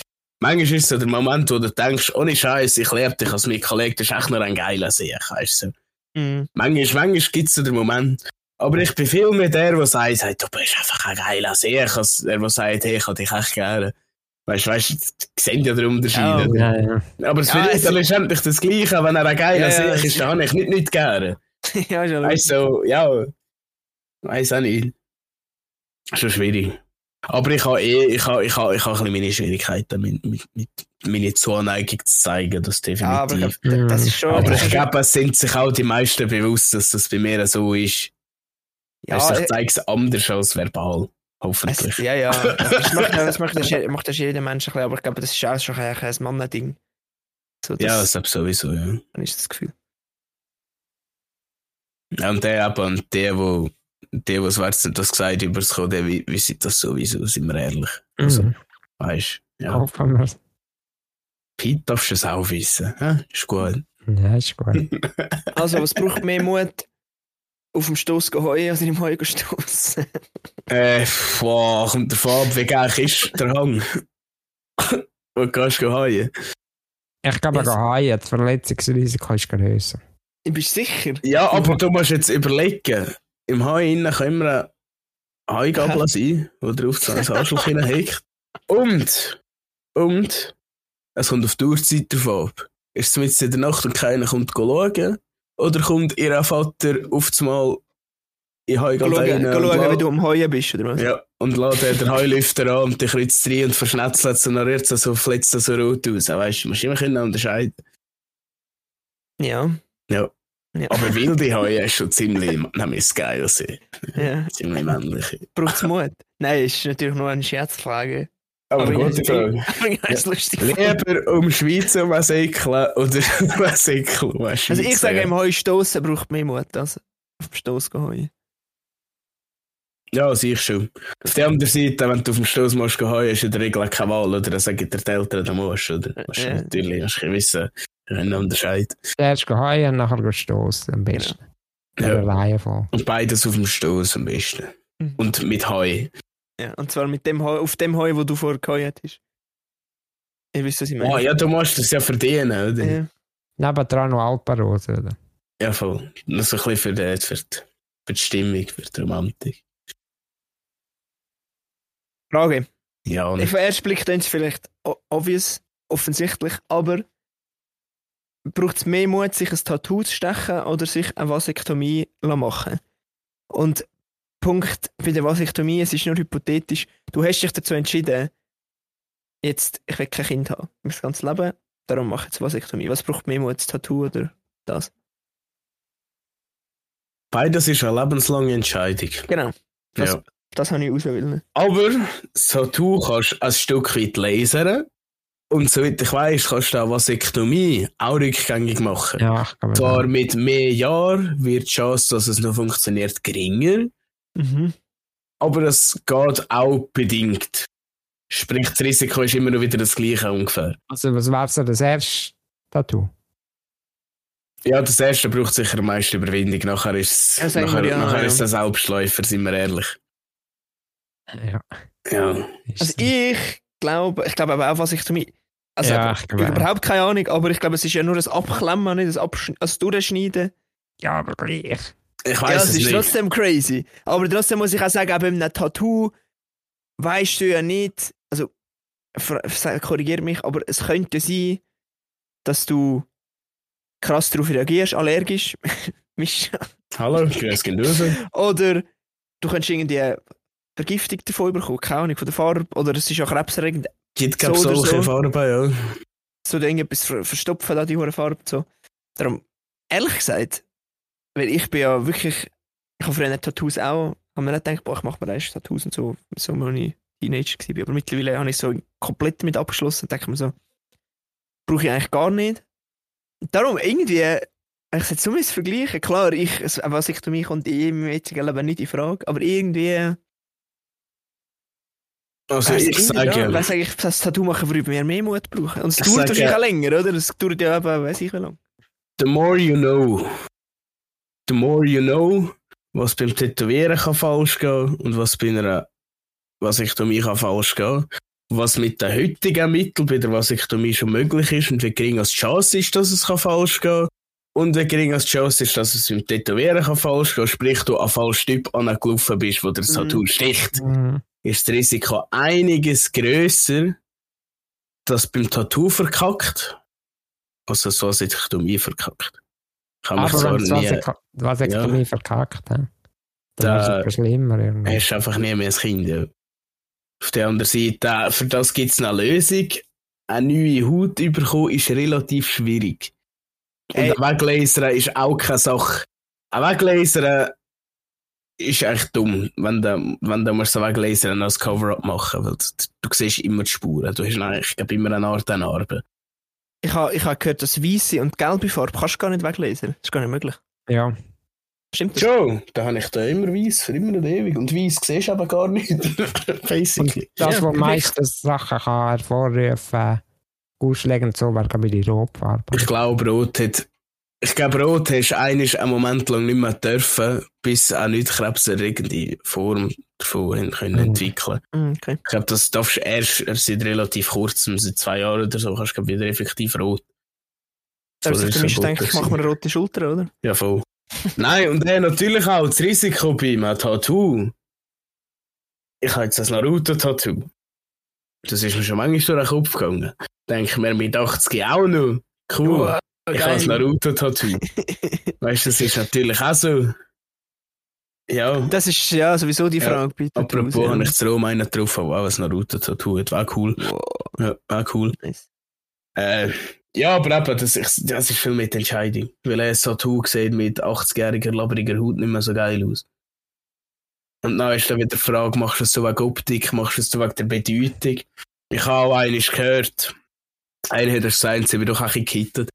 manchmal ist so der Moment, wo du denkst, ohne Scheiß, ich lerne dich als mein Kollege, das ist echt nur ein geiler Sieg, weißt du. Mhm. Manchmal, manchmal gibt es so den Moment. Aber ich bin viel mehr der, der sagt, sagt, du bist einfach ein geiler Sieg, als der, der sagt, hey, ich habe dich echt gerne. Weißt du, weißt, sehen ja den Unterschied. Oder? Ja, ja. Aber es Ja, dann letztendlich das Gleiche, wenn er ein geiler Ja, Sieg ist, dann habe ich nicht, nicht gerne. ja, schon Weißt du, so, ja, weiß auch nicht. Schon schwierig. Aber ich habe eh, ich habe, ich habe, ich habe meine Schwierigkeiten mit, mit, mit meine Zuneigung zu zeigen, das Ja, aber ich definitiv. das ist schon. Aber ich glaube, es sind sich auch die meisten bewusst, dass das bei mir so ist. ja, Ja, ich äh, zeige es anders als verbal. Hoffentlich. es, ja, ja. Das macht, das macht, das macht das jeder Mensch ein bisschen, aber ich glaube, das ist auch schon ein, ein Mannending. So, das, ja, das ist sowieso, ja. dann ist das Gefühl. Ja, Und der eben, und der, wo, der, was weiß nicht, das gesagt über das Code, der wie, wie sieht das sowieso, sind wir ehrlich. Also, Mhm. weißt du, ja. Hoffen wir's. Pete darfst du es auch wissen. Ja, ist gut. Ja, ist gut. Also, was braucht mehr Mut? Auf dem Stoß als in dem Heu stoßen? Äh, boah, kommt davon ab, wie geil ist der Hang. Wo kannst du heuen? Ich glaube. Haie, das Verletzungsrisiko ist grösser. Ich bin sicher. Ja, aber du musst jetzt überlegen, im Hai innen kann immer ein Haigabel sein, der drauf so ein Arschloch hineinhängt. Und, und, es kommt auf die Uhrzeit drauf ab. Ist es mitten in der Nacht und keiner kommt schauen? Oder kommt ihr Vater auf einmal in Schauen, rein? und schauen, wie du am Heuen bist, oder was? Ja, und er den Heulüfter an und dich kreuzt rein und verschnetzelt es und dann rührt es so, flitzt so rot aus. Weißt du, musst immer können unterscheiden. Ja. Ja. Ja. Aber wilde Haie ist schon ziemlich, nämlich geil sein. ja. Ziemlich männlich. Braucht es Mut? Nein, ist natürlich nur eine Scherzfrage. Aber Aber gute Frage. Lustig. Lieber um Schweizer ein Säckchen oder um Säckchen um ein Also ich sage, im Heu stoßen braucht mehr Mut, als auf dem Stoß gehen. Ja, sicher schon. Auf der anderen Seite, wenn du auf dem Stoß musst gehen, ist in der Regel keine Wahl, oder? Dann sagen dir die Eltern, du musst, oder? Musst du Ja. natürlich, musst du wissen, wenn du unterscheiden. Zuerst Haie und nachher stoßen, am besten. Ja. Ja. Der Reihe von. Und beides auf dem Stoß am besten. Mhm. Und mit Heu. Ja, und zwar mit dem Heu, auf dem Heu, wo du vorher geheuert hast. Ihr wisst, was ich meine. Oh, ja, du musst das ja verdienen, oder? Ja. Nebendran noch Alpenrose, oder? Ja, voll. Nur so ein bisschen für die, für die, für die Stimmung, für die Romantik. Frage. Ja, und Auf den ersten Blick klingt es vielleicht obvious, offensichtlich, aber braucht es mehr Mut, sich ein Tattoo zu stechen oder sich eine Vasektomie machen? Und Punkt bei der Vasektomie, es ist nur hypothetisch, du hast dich dazu entschieden, jetzt, ich will kein Kind haben, mein ganzes Leben, darum mache ich jetzt Vasektomie. Was braucht mehr Mut, das Tattoo oder das? beides ist eine lebenslange Entscheidung. Genau, das, Ja. das habe ich auswählen. Aber das Tattoo kannst du ein Stück weit lasern. Und soweit ich weiß, kannst du auch Vasektomie auch rückgängig machen. Ja, ich glaube. Zwar mit mehr Jahren wird die Chance, dass es noch funktioniert, geringer. Mhm. Aber es geht auch bedingt. Sprich, das Risiko ist immer noch wieder das gleiche ungefähr. Also, was wäre so das erste Tattoo? Ja, das erste braucht sicher am meisten Überwindung. Nachher ist es Ja, nachher, ja, nachher ja. ist ein Selbstläufer, sind wir ehrlich. Ja. Ja. Also so. ich glaube, ich glaube aber auch Vasektomie. Also Ja, ich ich glaube auch. überhaupt keine Ahnung, aber ich glaube, es ist ja nur das Abklemmen, nicht das Absch also Durchschneiden. ja, aber gleich. Ich Ja, weiß es es ist nicht. trotzdem crazy. Aber trotzdem muss ich auch sagen, auch bei einem Tattoo weißt du ja nicht, also korrigiere mich, aber es könnte sein, dass du krass darauf reagierst, allergisch. Hallo, grüß gehen raus. oder du könntest irgendwie Vergiftung davon bekommen, keine Ahnung, von der Farbe, oder es ist ja krebserregend, Gibt So oder solche so. Farben, ja. so irgendetwas ver verstopfen, da die hohe Farbe so. Darum, ehrlich gesagt, weil ich bin ja wirklich, ich habe früher Tattoos auch habe mir nicht gedacht, boah, ich mache mir erst Tattoos und so, so als ich Teenager war. Aber mittlerweile habe ich so komplett damit abgeschlossen denke mir so, brauche ich eigentlich gar nicht. Darum irgendwie, ich jetzt so ein vergleichen, klar, ich, was ich mich kommt in meinem jetzigen Leben nicht in Frage, aber irgendwie, Also weiss ich irgendwie, ja, sage, weiss eigentlich, das Tattoo machen würde mehr, mehr Mut brauchen. Und es Ich dauert sage- wahrscheinlich auch länger, oder? Es dauert ja eben, weiss ich wie lange. the more you know, the more you know, was beim Tätowieren kann falsch gehen und was bei einer Vasektomie kann falsch gehen. Was mit den heutigen Mitteln bei der Vasektomie schon möglich ist und wie gering als die Chance ist, dass es kann falsch gehen und wie gering als die Chance ist, dass es beim Tätowieren kann falsch gehen, sprich du an falschen Typ angelaufen bist, wo der das Mhm. Tattoo sticht, Mhm. ist das Risiko einiges grösser, dass beim Tattoo verkackt, als das Vasektomie verkackt. Kann man Aber zwar nie, was, ich Ja. ja. verkackt habe, dann Da- ist es etwas schlimmer. Irgendwie. hast du einfach nie mehr ein Kind. Ja. Auf der anderen Seite, äh, für das gibt es eine Lösung. Eine neue Haut bekommen ist relativ schwierig. Und Ey. ein Weglasern ist auch keine Sache. Ein Weglasern ist echt dumm, wenn du, wenn du musst so Weglasern als Cover-up machen weil du, du siehst immer die Spuren. Du hast eigentlich ich immer eine Art an Narbe. Ich habe ich ha gehört, dass weiße und gelbe Farbe kannst du gar nicht weglesen. Das ist gar nicht möglich. Ja. Stimmt das? Schon, da habe ich da immer weiß, für immer und ewig. Und weiß siehst du aber gar nicht. Basically. Das, Ja, was perfekt. meistens Sachen kann hervorrufen, ausschlägend so, wäre bei der Rotfarbe. Ich glaube, Rot hat. Ich glaube, Rot hast du eigentlich einen Moment lang nicht mehr dürfen, bis auch nicht krebserregende Form davon können Mhm. entwickeln. Mm, Okay. Ich glaube, das darfst du erst, erst seit relativ kurzem, seit zwei Jahren oder so, kannst du glaub, wieder effektiv rot. Also ist mich es denke ich, verboten mach mir eine rote Schulter, oder? Ja, voll. Nein, und dann natürlich auch das Risiko bei einem Tattoo. Ich habe jetzt das Naruto-Tattoo. Das ist mir schon manchmal durch den Kopf gegangen. Denke ich mir mit 80 auch noch. Cool. Ich habe das Naruto-Tattoo. weißt du, das ist natürlich auch so. Ja, Das ist ja sowieso die Ja, Frage bei Tattoos, apropos ja. habe ich zu Rom einen getroffen, der auch ein Naruto-Tattoo hat. War cool. Wow, Ja, war cool. nice. Äh, ja, aber eben, das, ist- das ist viel mit Entscheidung. Weil er ein Tattoo sieht mit 80-jähriger, labriger Haut nicht mehr so geil aus. Und dann ist dann wieder die Frage, machst du es so wegen Optik, machst du es so wegen der Bedeutung? Ich habe auch eines gehört, einer hat gesagt, sie wird doch auch ein bisschen gekittet.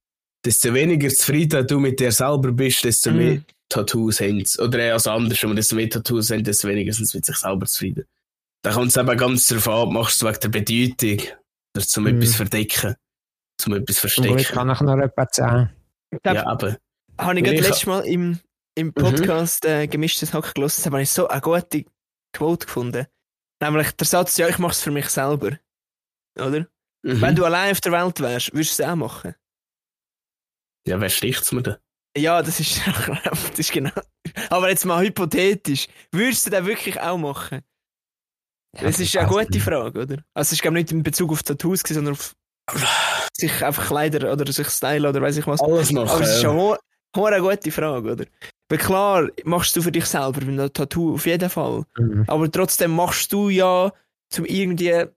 Desto weniger zufrieden du mit dir selber bist, desto Mm. mehr Tattoos haben sie. Oder eher als andersrum, desto mehr Tattoos haben, desto weniger sind sie mit sich selber zufrieden. Da kommt es eben ganz darauf an, machst du es wegen der Bedeutung oder zum Mm. etwas verdecken, zum etwas verstecken. kann ich noch etwas sagen. Ich Ja, aber habe ich ich- letztes Mal im, im Podcast äh, gemischtes Hack gelesen, habe ich so eine gute Quote gefunden. Nämlich der Satz, ja, ich mache es für mich selber. Oder? mhm. Wenn du allein auf der Welt wärst, würdest du es auch machen. ja, wer sticht's mir denn? Ja, das ist, das ist genau. Aber jetzt mal hypothetisch. Würdest du das wirklich auch machen? Ja, Das ist eine gute nicht. Frage, oder? Also, es ist, nicht in Bezug auf Tattoos, sondern auf sich einfach Kleider oder sich stylen oder weiß ich was. Alles machen. Aber es ist ja. schon ho- ho- eine gute Frage, oder? Weil klar, machst du für dich selber mit einem Tattoo auf jeden Fall. Mhm. Aber trotzdem machst du ja, zum irgendwie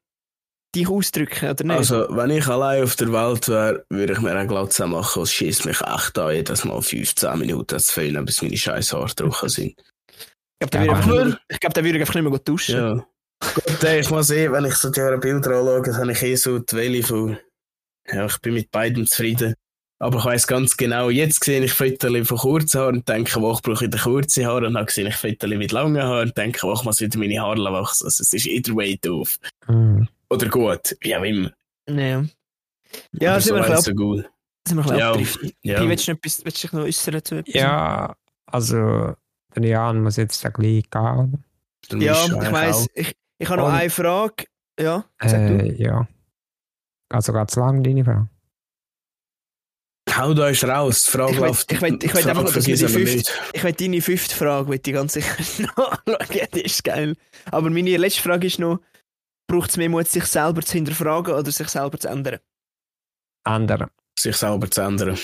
dich ausdrücken, oder nicht? Also, wenn ich allein auf der Welt wäre, würde ich mir eine Glatze machen, es schießt mich echt an, jedes Mal 15 Minuten zu fehlen, bis meine scheiß Haare trocken sind. ich glaube, Ja, würde ich glaub, der würde einfach nicht mehr gut duschen. Ja. Gut, ey, ich muss eh, wenn ich so die Bilder anschaue, habe ich eh so die Welle von, ja, ich bin mit beidem zufrieden. Aber ich weiss ganz genau, jetzt sehe ich Fotos von kurzen Haaren und denke, wo ich brauche wieder kurze Haare. Und dann sehe ich Fotos mit langen Haaren und denke, wo ich muss wieder meine Haare wachsen. Also, es ist either way doof. Mhm. Oder gut, wie auch immer. Ja, ja Aber sind wir so weit, bisschen so gut. sind wir bisschen Ja, ja. Pi, willst du noch etwas- willst du dich noch äußern zu etwas? Ja, also der Jan muss jetzt da gleich gehen. Ja, ich weiss, auch. ich, ich habe noch Und- eine Frage. Ja, sag du. Äh, ja. Also ganz lang deine Frage. Hau da ist raus, die Frage Ich läuft. ich will- ich will die einfach, Frage dass wir die. Ich will deine fünfte Frage will ich ganz sicher nachschauen. Die ist geil. Aber meine letzte Frage ist noch, braucht es mehr Mut, sich selber zu hinterfragen oder sich selber zu ändern? Andere. Sich selber zu ändern.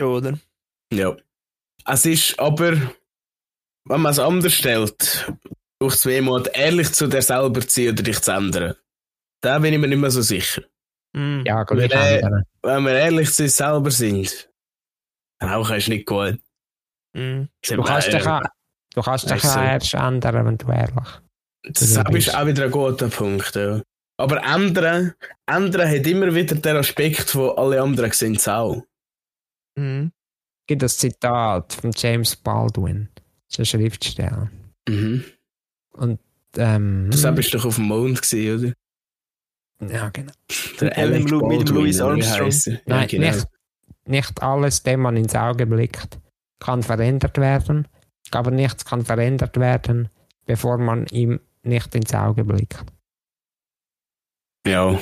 Ja, oder? Ja. Es ist aber, wenn man es anders stellt, braucht es mehr Mut, ehrlich zu dir selber zu sein oder dich zu ändern. Da bin ich mir nicht mehr so sicher. Mm. Ja, gleich Äh, andere. Wenn wir ehrlich zu uns selber sind, rauchen ist nicht gut. Mm. Du kannst dich auch, Du kannst dich du? erst ändern, wenn du ehrlich Das Ja, ist bist- auch wieder ein guter Punkt. Ja. Aber ändern, ändern hat immer wieder den Aspekt, wo alle anderen sehen es auch. Mhm. Es gibt das Zitat von James Baldwin. Das ist ein Schriftsteller. Mhm. Ähm, Du selbst bist doch auf dem Mond gewesen, oder? Ja, genau. Der Mit dem Lu- mit dem Louis Armstrong. Ja, Nein, genau. nicht, nicht alles, dem man ins Auge blickt, kann verändert werden, aber nichts kann verändert werden, bevor man ihm nicht ins Auge blickt. Ja.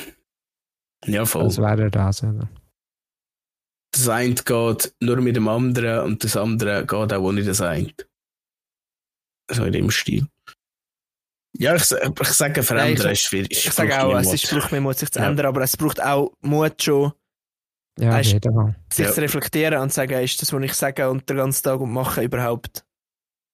Ja, voll. Das wäre das, oder? das eine geht nur mit dem anderen und das andere geht auch ohne das eine. So in dem Stil. Ja, ich, ich sage, verändern Ja, ist schwierig. Ich sage auch, es ist, braucht mehr Mut, sich zu Ja. ändern, aber es braucht auch Mut schon, Ja, Weißt- sich Ja. zu reflektieren und zu sagen, ist das, was ich sage und den ganzen Tag und mache, überhaupt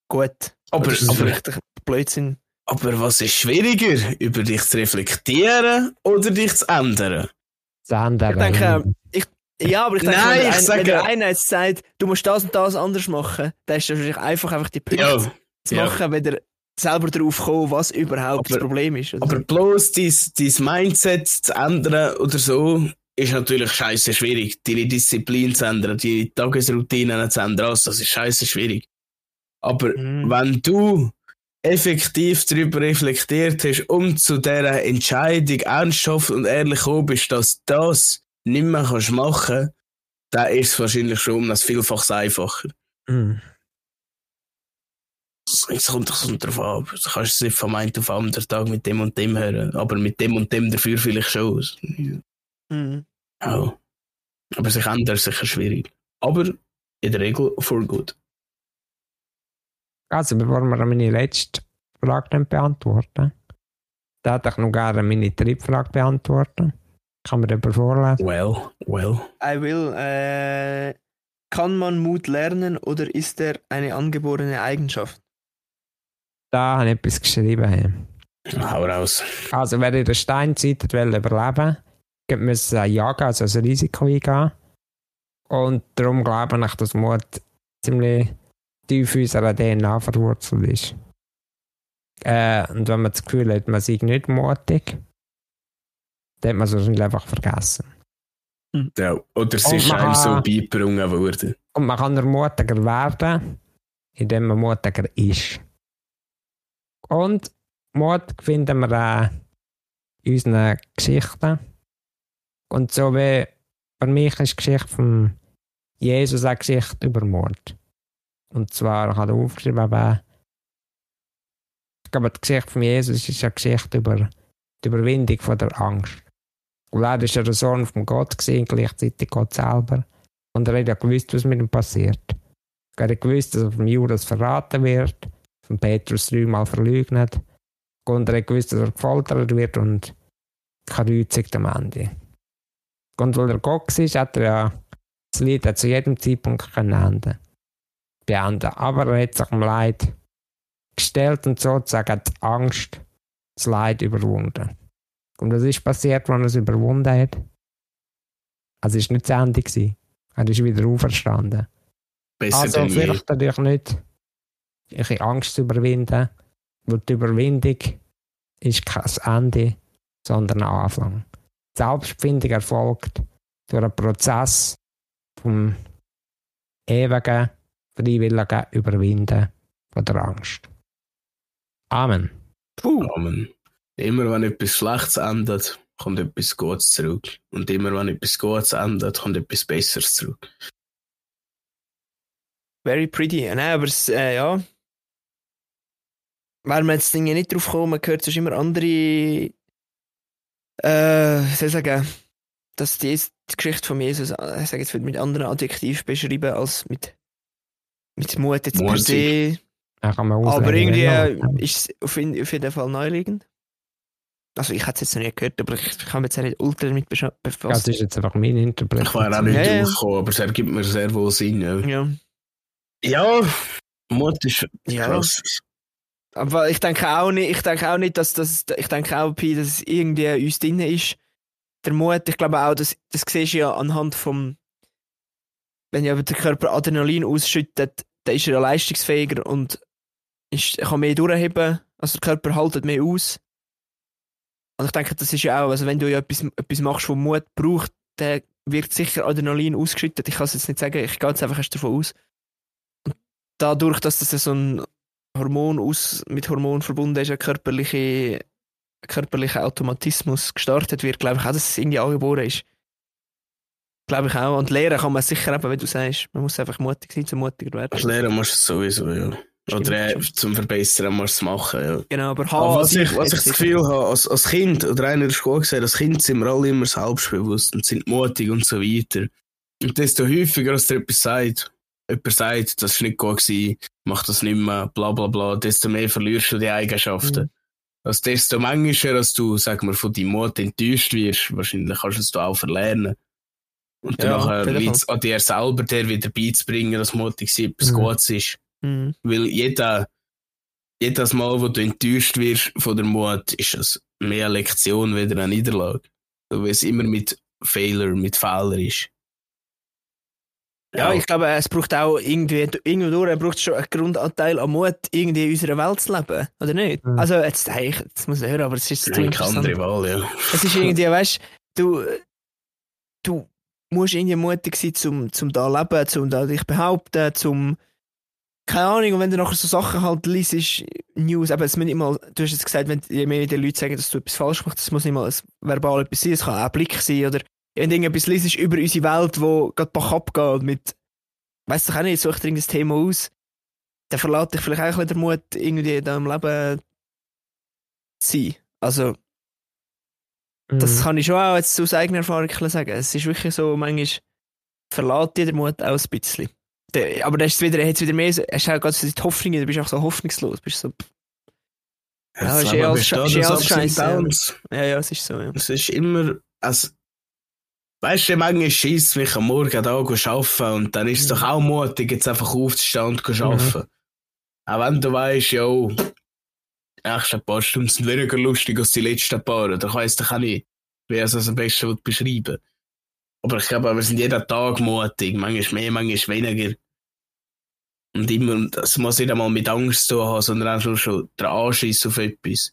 gut? aber, ist das aber, ein Blödsinn? aber was ist schwieriger? Über dich zu reflektieren oder dich zu ändern? Das andere. Ich denke, Ja, aber ich denke, Nein, wenn, der ich ein, sage- wenn der eine jetzt sagt, du musst das und das anders machen, dann ist das wahrscheinlich einfach, einfach die Punkte Ja, zu ja. machen, wenn der selber darauf kommt, was überhaupt Aber- das Problem ist. oder? aber bloß dein, dein Mindset zu ändern oder so, ist natürlich scheiße schwierig. Deine Disziplin zu ändern, die Tagesroutinen zu ändern, also das ist scheiße schwierig. Aber Mhm. wenn du effektiv darüber reflektiert hast und zu dieser Entscheidung ernsthaft und ehrlich gekommen bist, dass du das nicht mehr kannst machen dann ist es wahrscheinlich schon um das Vielfaches einfacher. Mhm. Es kommt doch so drauf an. Du kannst es nicht vom einen auf den anderen Tag mit dem und dem hören, aber mit dem und dem dafür vielleicht schon. Mhm. Ja. Aber sich ändern ist sicher schwierig. Aber in der Regel for good. Also, bevor wir meine letzte Frage dann beantworten, da hätte ich noch gerne meine Triebfrage beantworten. Kann man darüber vorlesen? Well, well. I will. Äh, kann man Mut lernen oder ist er eine angeborene Eigenschaft? Da habe ich etwas geschrieben. Hau raus. Also, wer in der Steinzeit wollte überleben wollte, musste jagen, also ein Risiko eingehen. Und darum glaube ich, dass Mut ziemlich tief in unserer DNA verwurzelt ist. Äh, und wenn man das Gefühl hat, man sei nicht mutig, dann hat man es wahrscheinlich einfach vergessen. Ja, oder es ist einem so beigebrungen worden. Und man kann ermutiger werden, indem man mutiger ist. Und Mut finden wir auch in unseren Geschichten. Und so wie für mich ist die Geschichte von Jesus eine Geschichte über Mord. Und zwar, ich habe aufgeschrieben, aber ich glaube, die Geschichte von Jesus ist eine Geschichte über die Überwindung von der Angst. Und er war ja der Sohn von Gott, gewesen, gleichzeitig Gott selber. Und er hat ja gewusst, was mit ihm passiert. Er hat gewusst, dass er vom Judas verraten wird, von Petrus dreimal verleugnet. Und er hat gewusst, dass er gefoltert wird und gekreuzigt am Ende. Und weil er Gott war, hat er ja das Lied hat zu jedem Zeitpunkt können enden. beenden. Aber er hat sich dem Leid gestellt und sozusagen die Angst, das Leid überwunden. Und was ist passiert, wenn er es überwunden hat? Also es war nicht zu Ende. gewesen. Er ist wieder auferstanden. Besser Also fürchte dich nicht, ihre Angst zu überwinden, weil die Überwindung ist kein Ende, sondern ein Anfang. Die Selbstfindung erfolgt durch einen Prozess vom ewigen, freiwilligen Überwinden von der Angst. Amen. Puh. Amen. Immer wenn etwas Schlechtes endet, kommt etwas Gutes zurück. Und immer wenn etwas Gutes endet, kommt etwas Besseres zurück. Very pretty. Nein, aber es, äh, ja. Wäre man jetzt Dinge nicht drauf gekommen, man hört sonst immer andere, äh, wie soll ich sagen, dass die, die Geschichte von Jesus, äh, ich sage jetzt, wird mit anderen Adjektiv beschrieben als mit, mit Mut jetzt per Mutig. se. Kann man Aber irgendwie man äh, ist es auf, jeden- auf jeden Fall naheliegend. Also ich hätte es jetzt noch nie gehört, aber ich kann mich jetzt auch nicht ultra damit bescha- Das befassen. ist jetzt einfach meine Ich Interpretation. wäre auch nicht Ja, ja. draufgekommen, aber es ergibt mir sehr wohl Sinn. Ja, Ja. ja Mut ist Ja. krass. Aber ich denke auch nicht, ich denke auch nicht, dass das, ich denke auch, dass es irgendwie uns drin ist. Der Mut, ich glaube auch, das, das siehst du ja anhand vom, wenn ja der Körper Adrenalin ausschüttet, dann ist er ja leistungsfähiger und ist, kann mehr durchheben, also der Körper haltet mehr aus. Und ich denke, das ist ja auch, also wenn du ja etwas, etwas machst, wo Mut braucht, dann wird sicher Adrenalin ausgeschüttet. Ich kann es jetzt nicht sagen, ich gehe jetzt einfach erst davon aus. Und dadurch, dass das ja so ein Hormon aus, mit Hormon verbunden ist, ein körperlicher Automatismus gestartet wird, glaube ich auch, dass es irgendwie angeboren ist. Glaube ich auch. Und lehren kann man sicher eben, wie du sagst. Man muss einfach mutig sein, zum mutiger werden. Als Lehrer musst du es sowieso, ja. Oder äh, zum Verbessern musst du es machen, ja. Genau, aber, Aber was ich, was ich das. Gefühl habe, als, als Kind oder einer in der Schule gesagt, als Kind sind wir alle immer selbstbewusst und sind mutig und so weiter. Und desto häufiger, als dir etwas sagt, jemand sagt, das ist nicht gut gewesen, mach das nicht mehr, bla bla bla, desto mehr verlierst du die Eigenschaften. Mhm. Also desto manchmal, als du, sag mal, von deinem Mut enttäuscht wirst, wahrscheinlich kannst du es auch verlernen. Und Ja, dann liegt es an dir selber, dir wieder beizubringen, dass mutig sein etwas Mhm. Gutes ist. Mhm. Weil jeder, jedes Mal, wo du enttäuscht wirst von der Mut, ist es mehr eine Lektion wieder eine Niederlage. So, Weil es immer mit Fehler, mit Fehler ist. Ja, ich glaube, es braucht auch irgendwie, irgendwo durch, braucht schon einen Grundanteil an Mut, irgendwie in unserer Welt zu leben, oder nicht? Mhm. Also, jetzt, hey, ich, jetzt muss ich hören, aber es ist zu interessant. andere Wahl, ja. Es ist irgendwie, weißt du, du musst irgendwie mutig sein, zum, zum da leben, zum da dich behaupten, zum, keine Ahnung, und wenn du nachher so Sachen halt liest, News, aber es muss nicht mal, du hast jetzt gesagt, wenn je mehr die Leute sagen, dass du etwas falsch machst, das muss nicht mal ein verbal etwas sein, es kann auch ein Blick sein, oder wenn du irgendetwas liest über unsere Welt, wo gerade Bach abgeht mit, weißt du auch nicht, such dir irgendein Thema aus, dann verlässt dich vielleicht auch ein bisschen der Mut, irgendwie da im Leben zu sein. Also, das Mhm. kann ich schon auch jetzt aus eigener Erfahrung sagen. Es ist wirklich so, manchmal verlässt dir der Mut auch ein bisschen. Der, aber dann ist es wieder, hat's wieder mehr, so- hast du auch ganz die Hoffnung, du bist auch so hoffnungslos. Bist so, Ja, Das ist Leben eh alles ist eh alles ja. Downs. ja, ja, es ist so, ja. Es ist immer, also, weißt du, manchmal schießt mich am Morgen da arbeiten und dann ist es doch auch mutig, jetzt einfach aufzustehen und zu arbeiten. Auch wenn du weißt, ja, die nächsten paar Stunden sind weniger lustig als die letzten paar, oder kann ich es doch auch nicht, wie es am besten beschreiben Aber ich glaube, wir sind jeden Tag mutig, manchmal mehr, manchmal weniger. Und immer, das muss nicht einmal mit Angst zu tun haben, sondern nur schon der Anschiss auf etwas.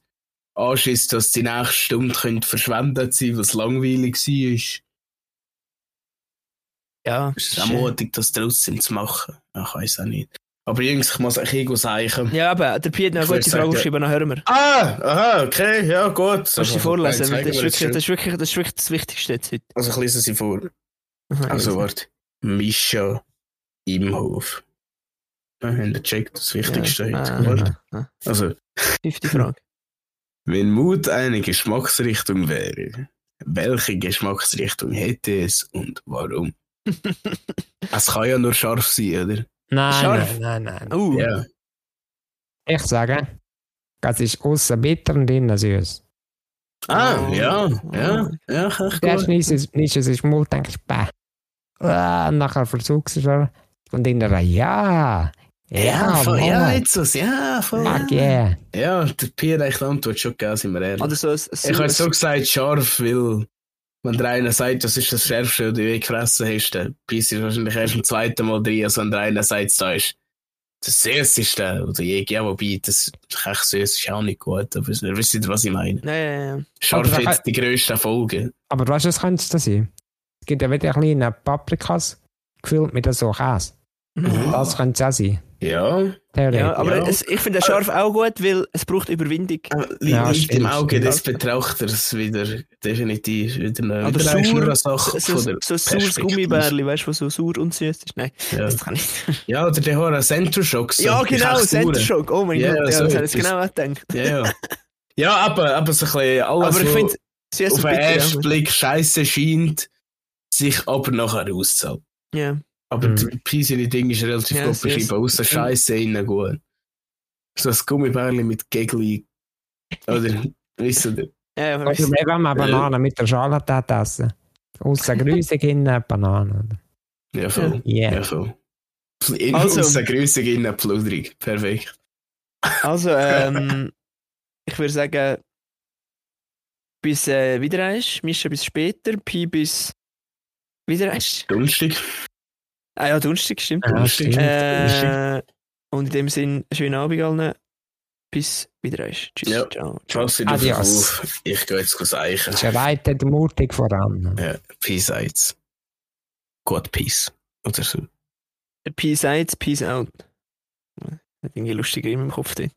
Anschiss, dass die nächste Stunde könnte verschwendet sein, was langweilig war. Ja, Es ist auch mutig, das trotzdem zu machen. Ich weiß auch nicht. Aber Jungs, ich muss euch irgendwo sagen. ja, aber der Piet hat Ich eine gute Frage aufgeschrieben, dann hören wir. Ah, aha, okay, ja, gut. Kannst du sie vorlesen? weil Das ist, wirklich, das, ist wirklich, das ist wirklich das Wichtigste jetzt heute. Also ich lese sie vor. Aha, Also warte. Mischa Imhof. Ja, haben ihr gecheckt, das Wichtigste Ja. heute. Ah, Warte. ah. Also, Fünfte Frage. wenn Mut eine Geschmacksrichtung wäre, welche Geschmacksrichtung hätte es und warum? Es kann ja nur scharf sein, oder? Nein, Scharf. nein, nein, nein. Uh, Ja. Ich sage, das ist außen bitter und innen süß. Ah, Oh. ja, ja, ja, echt Zuerst gut. nimmst du es den Mund, denkst, bäh. Ah, und nachher versuchst du es schon. Und innen, ja. Ja, voll, ja, jetzt was, ja, voll. Fuck Ja, yeah. ja der Pierre hat echt die Antwort schon gegeben, sind wir ehrlich. Oder so ein, Ich habe so gesagt, scharf, weil, wenn der eine sagt, das ist das Schärfste, was du je gefressen hast, dann beißt du wahrscheinlich erst im zweiten Mal drin, als wenn der eine sagt, da ist das Süßeste, oder je, ja, wobei, das echt süß ist auch nicht gut, aber ihr wisst, was ich meine. Ja, ja. Scharf hat die grössten Folgen. Aber weißt du, was könnte das sein? Es gibt ja wieder kleine Paprikas gefüllt mit so Käse. Mhm. Das könnte es auch sein. Ja. Ja, aber Ja. Es, ich finde den Scharf auch gut, weil es braucht Überwindung. liegt Ja, im Auge des Betrachters wieder, definitiv, wieder eine, Oder wieder eine Sache so, von so, der so ein saures. Gummibärli, weißt du, was so sauer und süß ist. Nein, Ja. das kann ich nicht. ja, oder der hat einen Center Shock. so. ja, genau. Center Shock. Oh mein Ja, Gott, ja, so das habe ich genau gedacht. Ja, ja. ja, aber, aber so ein bisschen alles, Aber ich süß auf den ersten Ja. Blick scheiße scheint, sich aber nachher auszahlt. ja. Aber Mhm. das Piseli-Ding ist relativ Ja, gut beschrieben, außer Scheiße innen gut. So ein Gummibärli mit Gegli. Oder, wisst ihr? Ja, ja, Oder weißt du. wenn wir Bananen mit der Schale essen. Aussen grüßig, innen Bananen. Ja, voll. Yeah. Ja, voll. Innen Also- außer grüßig, innen pludrig. Perfekt. Also, ähm, ich würde sagen, bis äh, wieder eins, Mischa bis später, Pi bis wieder eins. Dunstig. Ah ja, Donnerstag, stimmt. Ja, stimmt. Äh, und in dem Sinn, schönen Abend allen. bis wieder. Tschüss, Ja. ciao. ciao. Adios. auf. Ich gehe jetzt eichen. Schreitet mutig voran. Ja, Peace out. Gut, Peace. Oder so. Peace out, peace out. Hat irgendwie Riemen im Kopf dort.